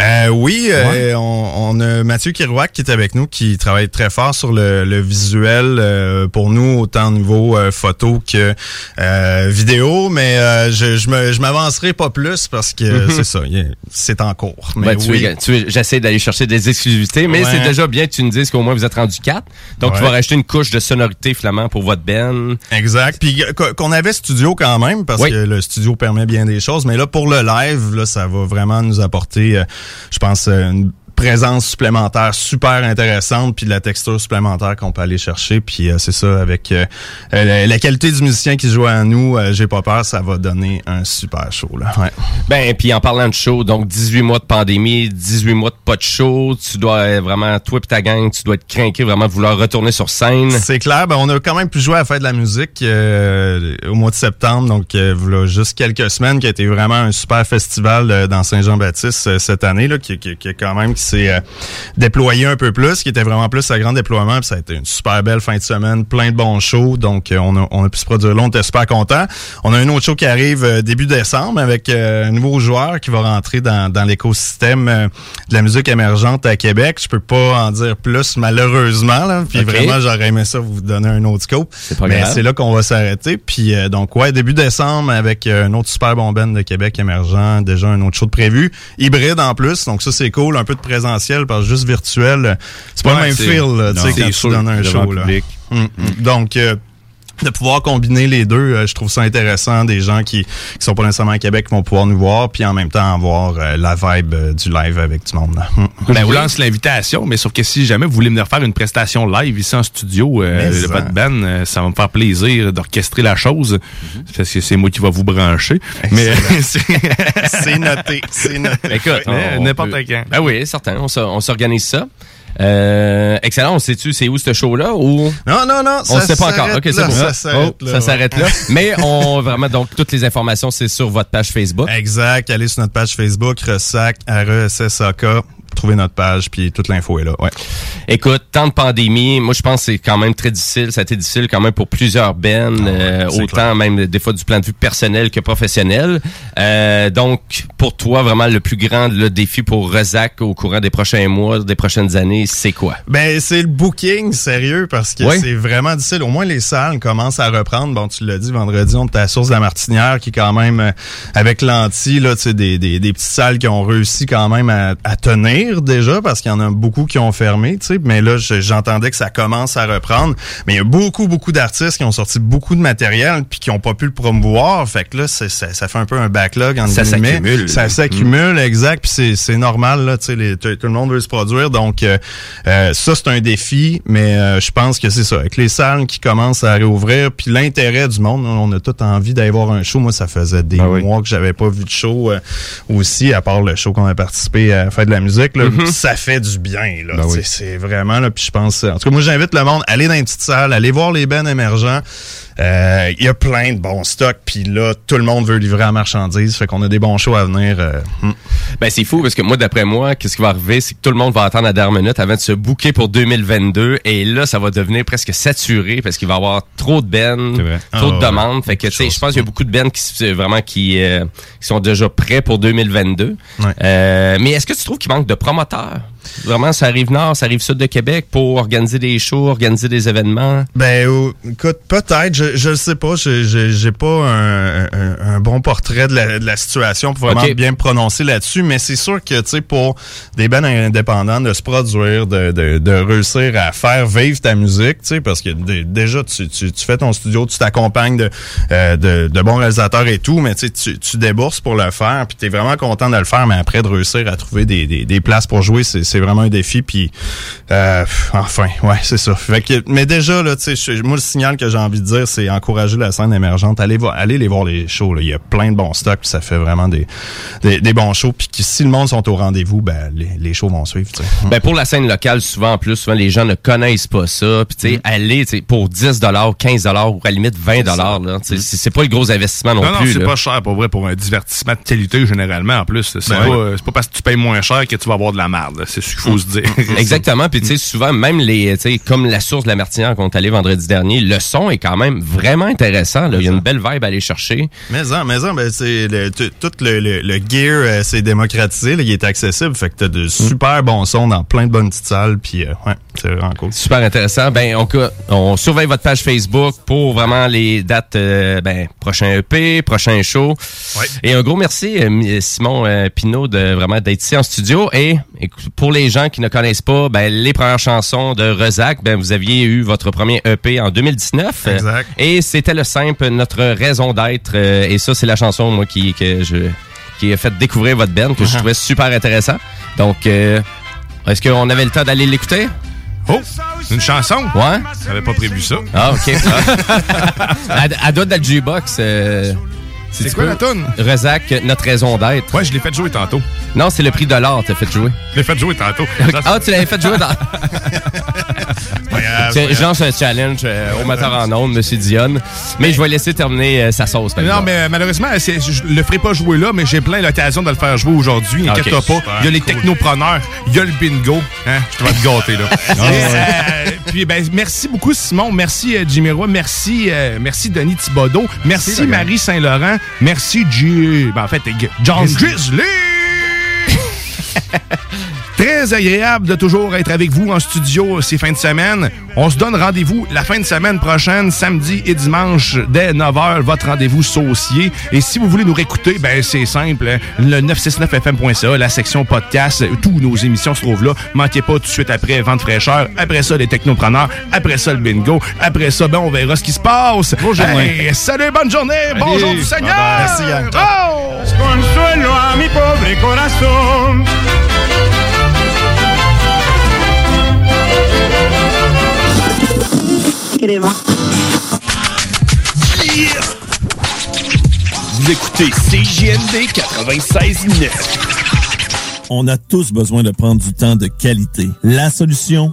Euh, oui, euh, on, on a Mathieu Kirouac qui est avec nous, qui travaille très fort sur le, le visuel euh, pour nous, autant au niveau euh, photo que euh, vidéo, mais euh, je, je m'avancerai pas plus parce que Mhm. c'est ça, c'est en cours. Mais Ben, tu oui. J'essaie d'aller chercher des exclusivités, mais Ouais. c'est déjà bien que tu nous dises qu'au moins vous êtes rendu 4. Donc, tu Ouais. vas rajouter une couche de sonorité flamand pour votre ben. Exact. Puis euh, qu- qu'on avait studio quand même, parce Oui. que le studio permet bien des choses. Mais là, pour le live, là, ça va vraiment nous apporter, euh, je pense, euh, une présence supplémentaire super intéressante puis de la texture supplémentaire qu'on peut aller chercher puis euh, c'est ça avec euh, euh, la, la qualité du musicien qui joue à nous euh, j'ai pas peur ça va donner un super show là ouais. Ben, puis en parlant de show, donc 18 mois de pandémie, 18 mois de pas de show, tu dois vraiment, toi et ta gang, tu dois être craqué vraiment vouloir retourner sur scène. C'est clair, ben on a quand même pu jouer à la fête de la musique euh, au mois de septembre, donc euh, voilà juste quelques semaines, qui a été vraiment un super festival dans Saint-Jean-Baptiste cette année, là, qui, qui, qui quand même qui s'est euh, déployé un peu plus, qui était vraiment plus à grand déploiement, puis ça a été une super belle fin de semaine, plein de bons shows, donc euh, on, a, on a pu se produire là, on était super contents. On a un autre show qui arrive euh, début décembre avec euh, un nouveau joueur qui va rentrer dans, dans l'écosystème euh, de la musique émergente à Québec. Je peux pas en dire plus malheureusement, là, puis vraiment j'aurais aimé ça vous donner un autre scope. Mais c'est là qu'on va s'arrêter. Puis euh, donc ouais, début décembre avec euh, un autre super bon band de Québec émergent, déjà un autre show de prévu, hybride en plus. Donc ça c'est cool, un peu de présentiel que juste virtuel, c'est pas le même feel tu sais quand tu donnes un show là. Mm, mm. Donc euh, de pouvoir combiner les deux, euh, je trouve ça intéressant. Des gens qui, qui sont pas nécessairement à Québec vont pouvoir nous voir, puis en même temps avoir euh, la vibe euh, du live avec du monde. là. Mm. je vous lance l'invitation, mais sauf que si jamais vous voulez venir faire une prestation live ici en studio, euh, le ça. votre band, euh, ça va me faire plaisir d'orchestrer la chose. Parce que c'est moi qui va vous brancher. Mais c'est noté, c'est noté. Écoute, on n'importe peut- quand. Ben oui, certain, on on s'organise ça. Euh, excellent, on sait-tu c'est où ce show-là ou? Non, non, non, on ne sait pas encore. Ok, c'est bon. ça s'arrête Oh, là, ça ouais. s'arrête là. Mais on vraiment donc toutes les informations c'est sur votre page Facebook. Exact. Allez sur notre page Facebook, Ressac, R-E-S-S-A-K. Trouvez notre page, puis toute l'info est là. Ouais. Écoute, temps de pandémie, moi je pense que c'est quand même très difficile. Ça a été difficile quand même pour plusieurs bennes, euh, Ah c'est autant même des fois du plan de vue personnel que professionnel. Euh, donc, pour toi, vraiment le plus grand le défi pour Rezac au courant des prochains mois, des prochaines années, c'est quoi? Ben, c'est le booking, sérieux, parce que c'est vraiment difficile. Au moins, les salles commencent à reprendre. Bon, tu l'as dit, vendredi, on était à la source de la Martinière, qui est quand même, euh, avec l'anti, là, tu sais, des, des, des petites salles qui ont réussi quand même à, à tenir déjà, parce qu'il y en a beaucoup qui ont fermé, tu sais. Mais là, je- j'entendais que ça commence à reprendre. Mais il y a beaucoup, beaucoup d'artistes qui ont sorti beaucoup de matériel, puis qui ont pas pu le promouvoir. Fait que là, ça, ça fait un peu un backlog, en Ça s'accumule. Ça s'accumule, exact. Puis c'est, c'est normal, là, tu sais, les- tout le monde veut se produire. Donc, euh, euh, ça, c'est un défi, mais euh, je pense que c'est ça. Avec les salles qui commencent à réouvrir, puis l'intérêt du monde, on a tout envie d'aller voir un show. Moi, ça faisait des mois que j'avais pas vu de show euh, aussi, à part le show qu'on a participé à faire de la musique. Là, Mhm. Ça fait du bien, là. Ben oui. C'est vraiment, là, puis je pense... En tout cas, moi, j'invite le monde à aller dans une petite salle, aller voir les bands émergents. Euh, Il y a plein de bons stocks, puis là, tout le monde veut livrer à marchandise, fait qu'on a des bons shows à venir. euh, hmm. Ben c'est fou parce que moi d'après moi, qu'est-ce qui va arriver, c'est que tout le monde va attendre la dernière minute avant de se booker pour 2022 et là ça va devenir presque saturé parce qu'il va y avoir trop de bennes, trop Ah de ouais, demandes. Fait que tu sais, je pense qu'il y a beaucoup de bennes qui s- vraiment qui, euh, qui sont déjà prêts pour 2022. Ouais. Euh, mais est-ce que tu trouves qu'il manque de promoteurs? Vraiment, ça arrive nord, ça arrive sud de Québec pour organiser des shows, organiser des événements? Ben, oh, écoute, peut-être, je, le sais pas, je- j'ai pas un, un- un bon portrait de la, de la situation pour vraiment bien me prononcer là-dessus, mais c'est sûr que, tu sais, pour des bands indépendants, de se produire, de, de, de réussir à faire vivre ta musique, tu sais, parce que dé- déjà, tu, tu, tu fais ton studio, tu t'accompagnes de, euh, de, de bons réalisateurs et tout, mais tu, tu, tu débourses pour le faire, puis t'es vraiment content de le faire, mais après, de réussir à trouver des, des, des places pour jouer, c'est c'est vraiment un défi, puis euh, enfin, ouais, c'est ça. Fait que, mais déjà, là, moi, le signal que j'ai envie de dire, c'est encourager la scène émergente. Allez, vo- allez les voir les shows, là. Il y a plein de bons stocks, puis ça fait vraiment des, des, des bons shows, puis que si le monde sont au rendez-vous, ben, les, les shows vont suivre. Ben pour la scène locale, souvent en plus, souvent les gens ne connaissent pas ça. Puis tu sais, aller tu sais, pour 10 15 ou à la limite 20 là, sais, c'est c'est pas le gros investissement non, Non, non, plus. c'est pas cher pour vrai pour un divertissement de qualité généralement en plus. C'est Ben pas, oui. c'est pas parce que tu payes moins cher que tu vas avoir de la merde. C'est faut se dire. Exactement. Puis tu sais, souvent, même les, tu sais, comme la source de la Martinière qu'on est allé vendredi dernier, le son est quand même vraiment intéressant. là. Il y a une belle vibe à aller chercher. Mais en, mais en, ben, c'est le- tout le, le, le gear, euh, c'est démocratisé, là, il est accessible, fait que t'as de super bons sons dans plein de bonnes petites salles, puis euh, ouais, c'est vraiment cool. Super intéressant. Ben, on, on surveille votre page Facebook pour vraiment les dates, euh, ben, prochain EP, prochain show. Et un gros merci, euh, Simon Pinault, de vraiment d'être ici en studio. Et écoute, pour les gens qui ne connaissent pas, ben, les premières chansons de Rezac, ben, vous aviez eu votre premier EP en 2019. Exact. Et c'était le simple, notre raison d'être. euh, et ça, c'est la chanson, moi, qui, que je, qui a fait découvrir votre band, que je Uh-huh. trouvais super intéressant. Donc, euh, est-ce qu'on avait le temps d'aller l'écouter? Oh! Une chanson? Ouais. J'avais pas prévu ça. Ah, OK. le jukebox. euh, si C'est quoi la toune? Rezac, notre raison d'être. Ouais, je l'ai fait jouer tantôt. Non, c'est le prix de l'or, t'as fait jouer. Je l'ai fait jouer tantôt. ah, tu l'avais fait jouer dans... C'est genre c'est un challenge euh, au moteur en ondes, Monsieur Dionne. Mais je vais laisser terminer euh, sa sauce. par Non, exemple. mais euh, malheureusement, je le ferai pas jouer là, mais j'ai plein l'occasion de le faire jouer aujourd'hui. Ah, Inquiète-toi ok. pas. Il y a les cool. technopreneurs, il y a le bingo. Hein? Je te vais te gâter, là. Ah, Et, euh, puis, ben, merci beaucoup, Simon. Merci, euh, Jimmy Roy. Merci, euh, merci, Denis Thibodeau. Merci. Marie Saint-Laurent. Merci, G... ben, en fait, John Grizzly. Très agréable de toujours être avec vous en studio ces fins de semaine. On se donne rendez-vous la fin de semaine prochaine, samedi et dimanche, dès 9h, votre rendez-vous saucier. Et si vous voulez nous réécouter, ben c'est simple, hein. le 969fm.ca, la section podcast, tous nos émissions se trouvent là. Manquez pas tout de suite après Vente fraîcheur, après ça les technopreneurs, après ça le bingo, après ça, ben on verra ce qui se passe. Bonjour. Hey, salut, bonne journée, bonjour du Seigneur! Merci, Yann. Oh! Corazón. Vous écoutez CJMD 96.9. On a tous besoin de prendre du temps de qualité. La solution,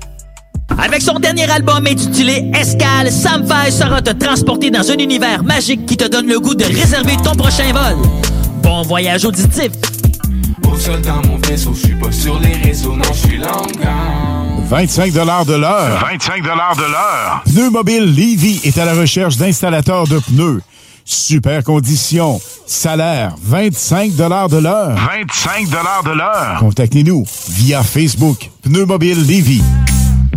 Avec son dernier album intitulé Escale, Sam Fay sera te transporter dans un univers magique qui te donne le goût de réserver ton prochain vol. Bon voyage auditif! Au sol dans mon vaisseau, je suis pas sur les réseaux, non, je suis longueur. 25 de l'heure. 25 de l'heure. Pneu Mobile Levy est à la recherche d'installateurs de pneus. Super conditions. Salaire 25 de l'heure. 25 de l'heure. Contactez-nous via Facebook. Pneu Mobile Levy.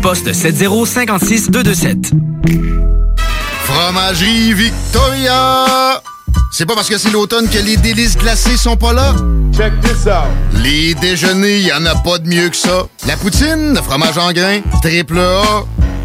poste 7056 227. Fromagerie Victoria! C'est pas parce que c'est l'automne que les délices glacées sont pas là? Check this out! Les déjeuners, y en a pas de mieux que ça. La poutine, le fromage en grains, triple A.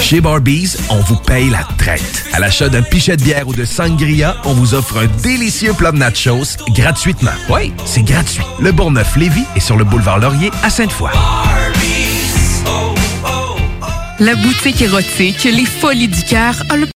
Chez Barbies, on vous paye la traite. À l'achat d'un pichet de bière ou de sangria, on vous offre un délicieux plat de nachos gratuitement. Oui, c'est gratuit. Le Bourgneuf-Lévis est sur le boulevard Laurier à Sainte-Foy. La boutique érotique Les Folies du Cœur a le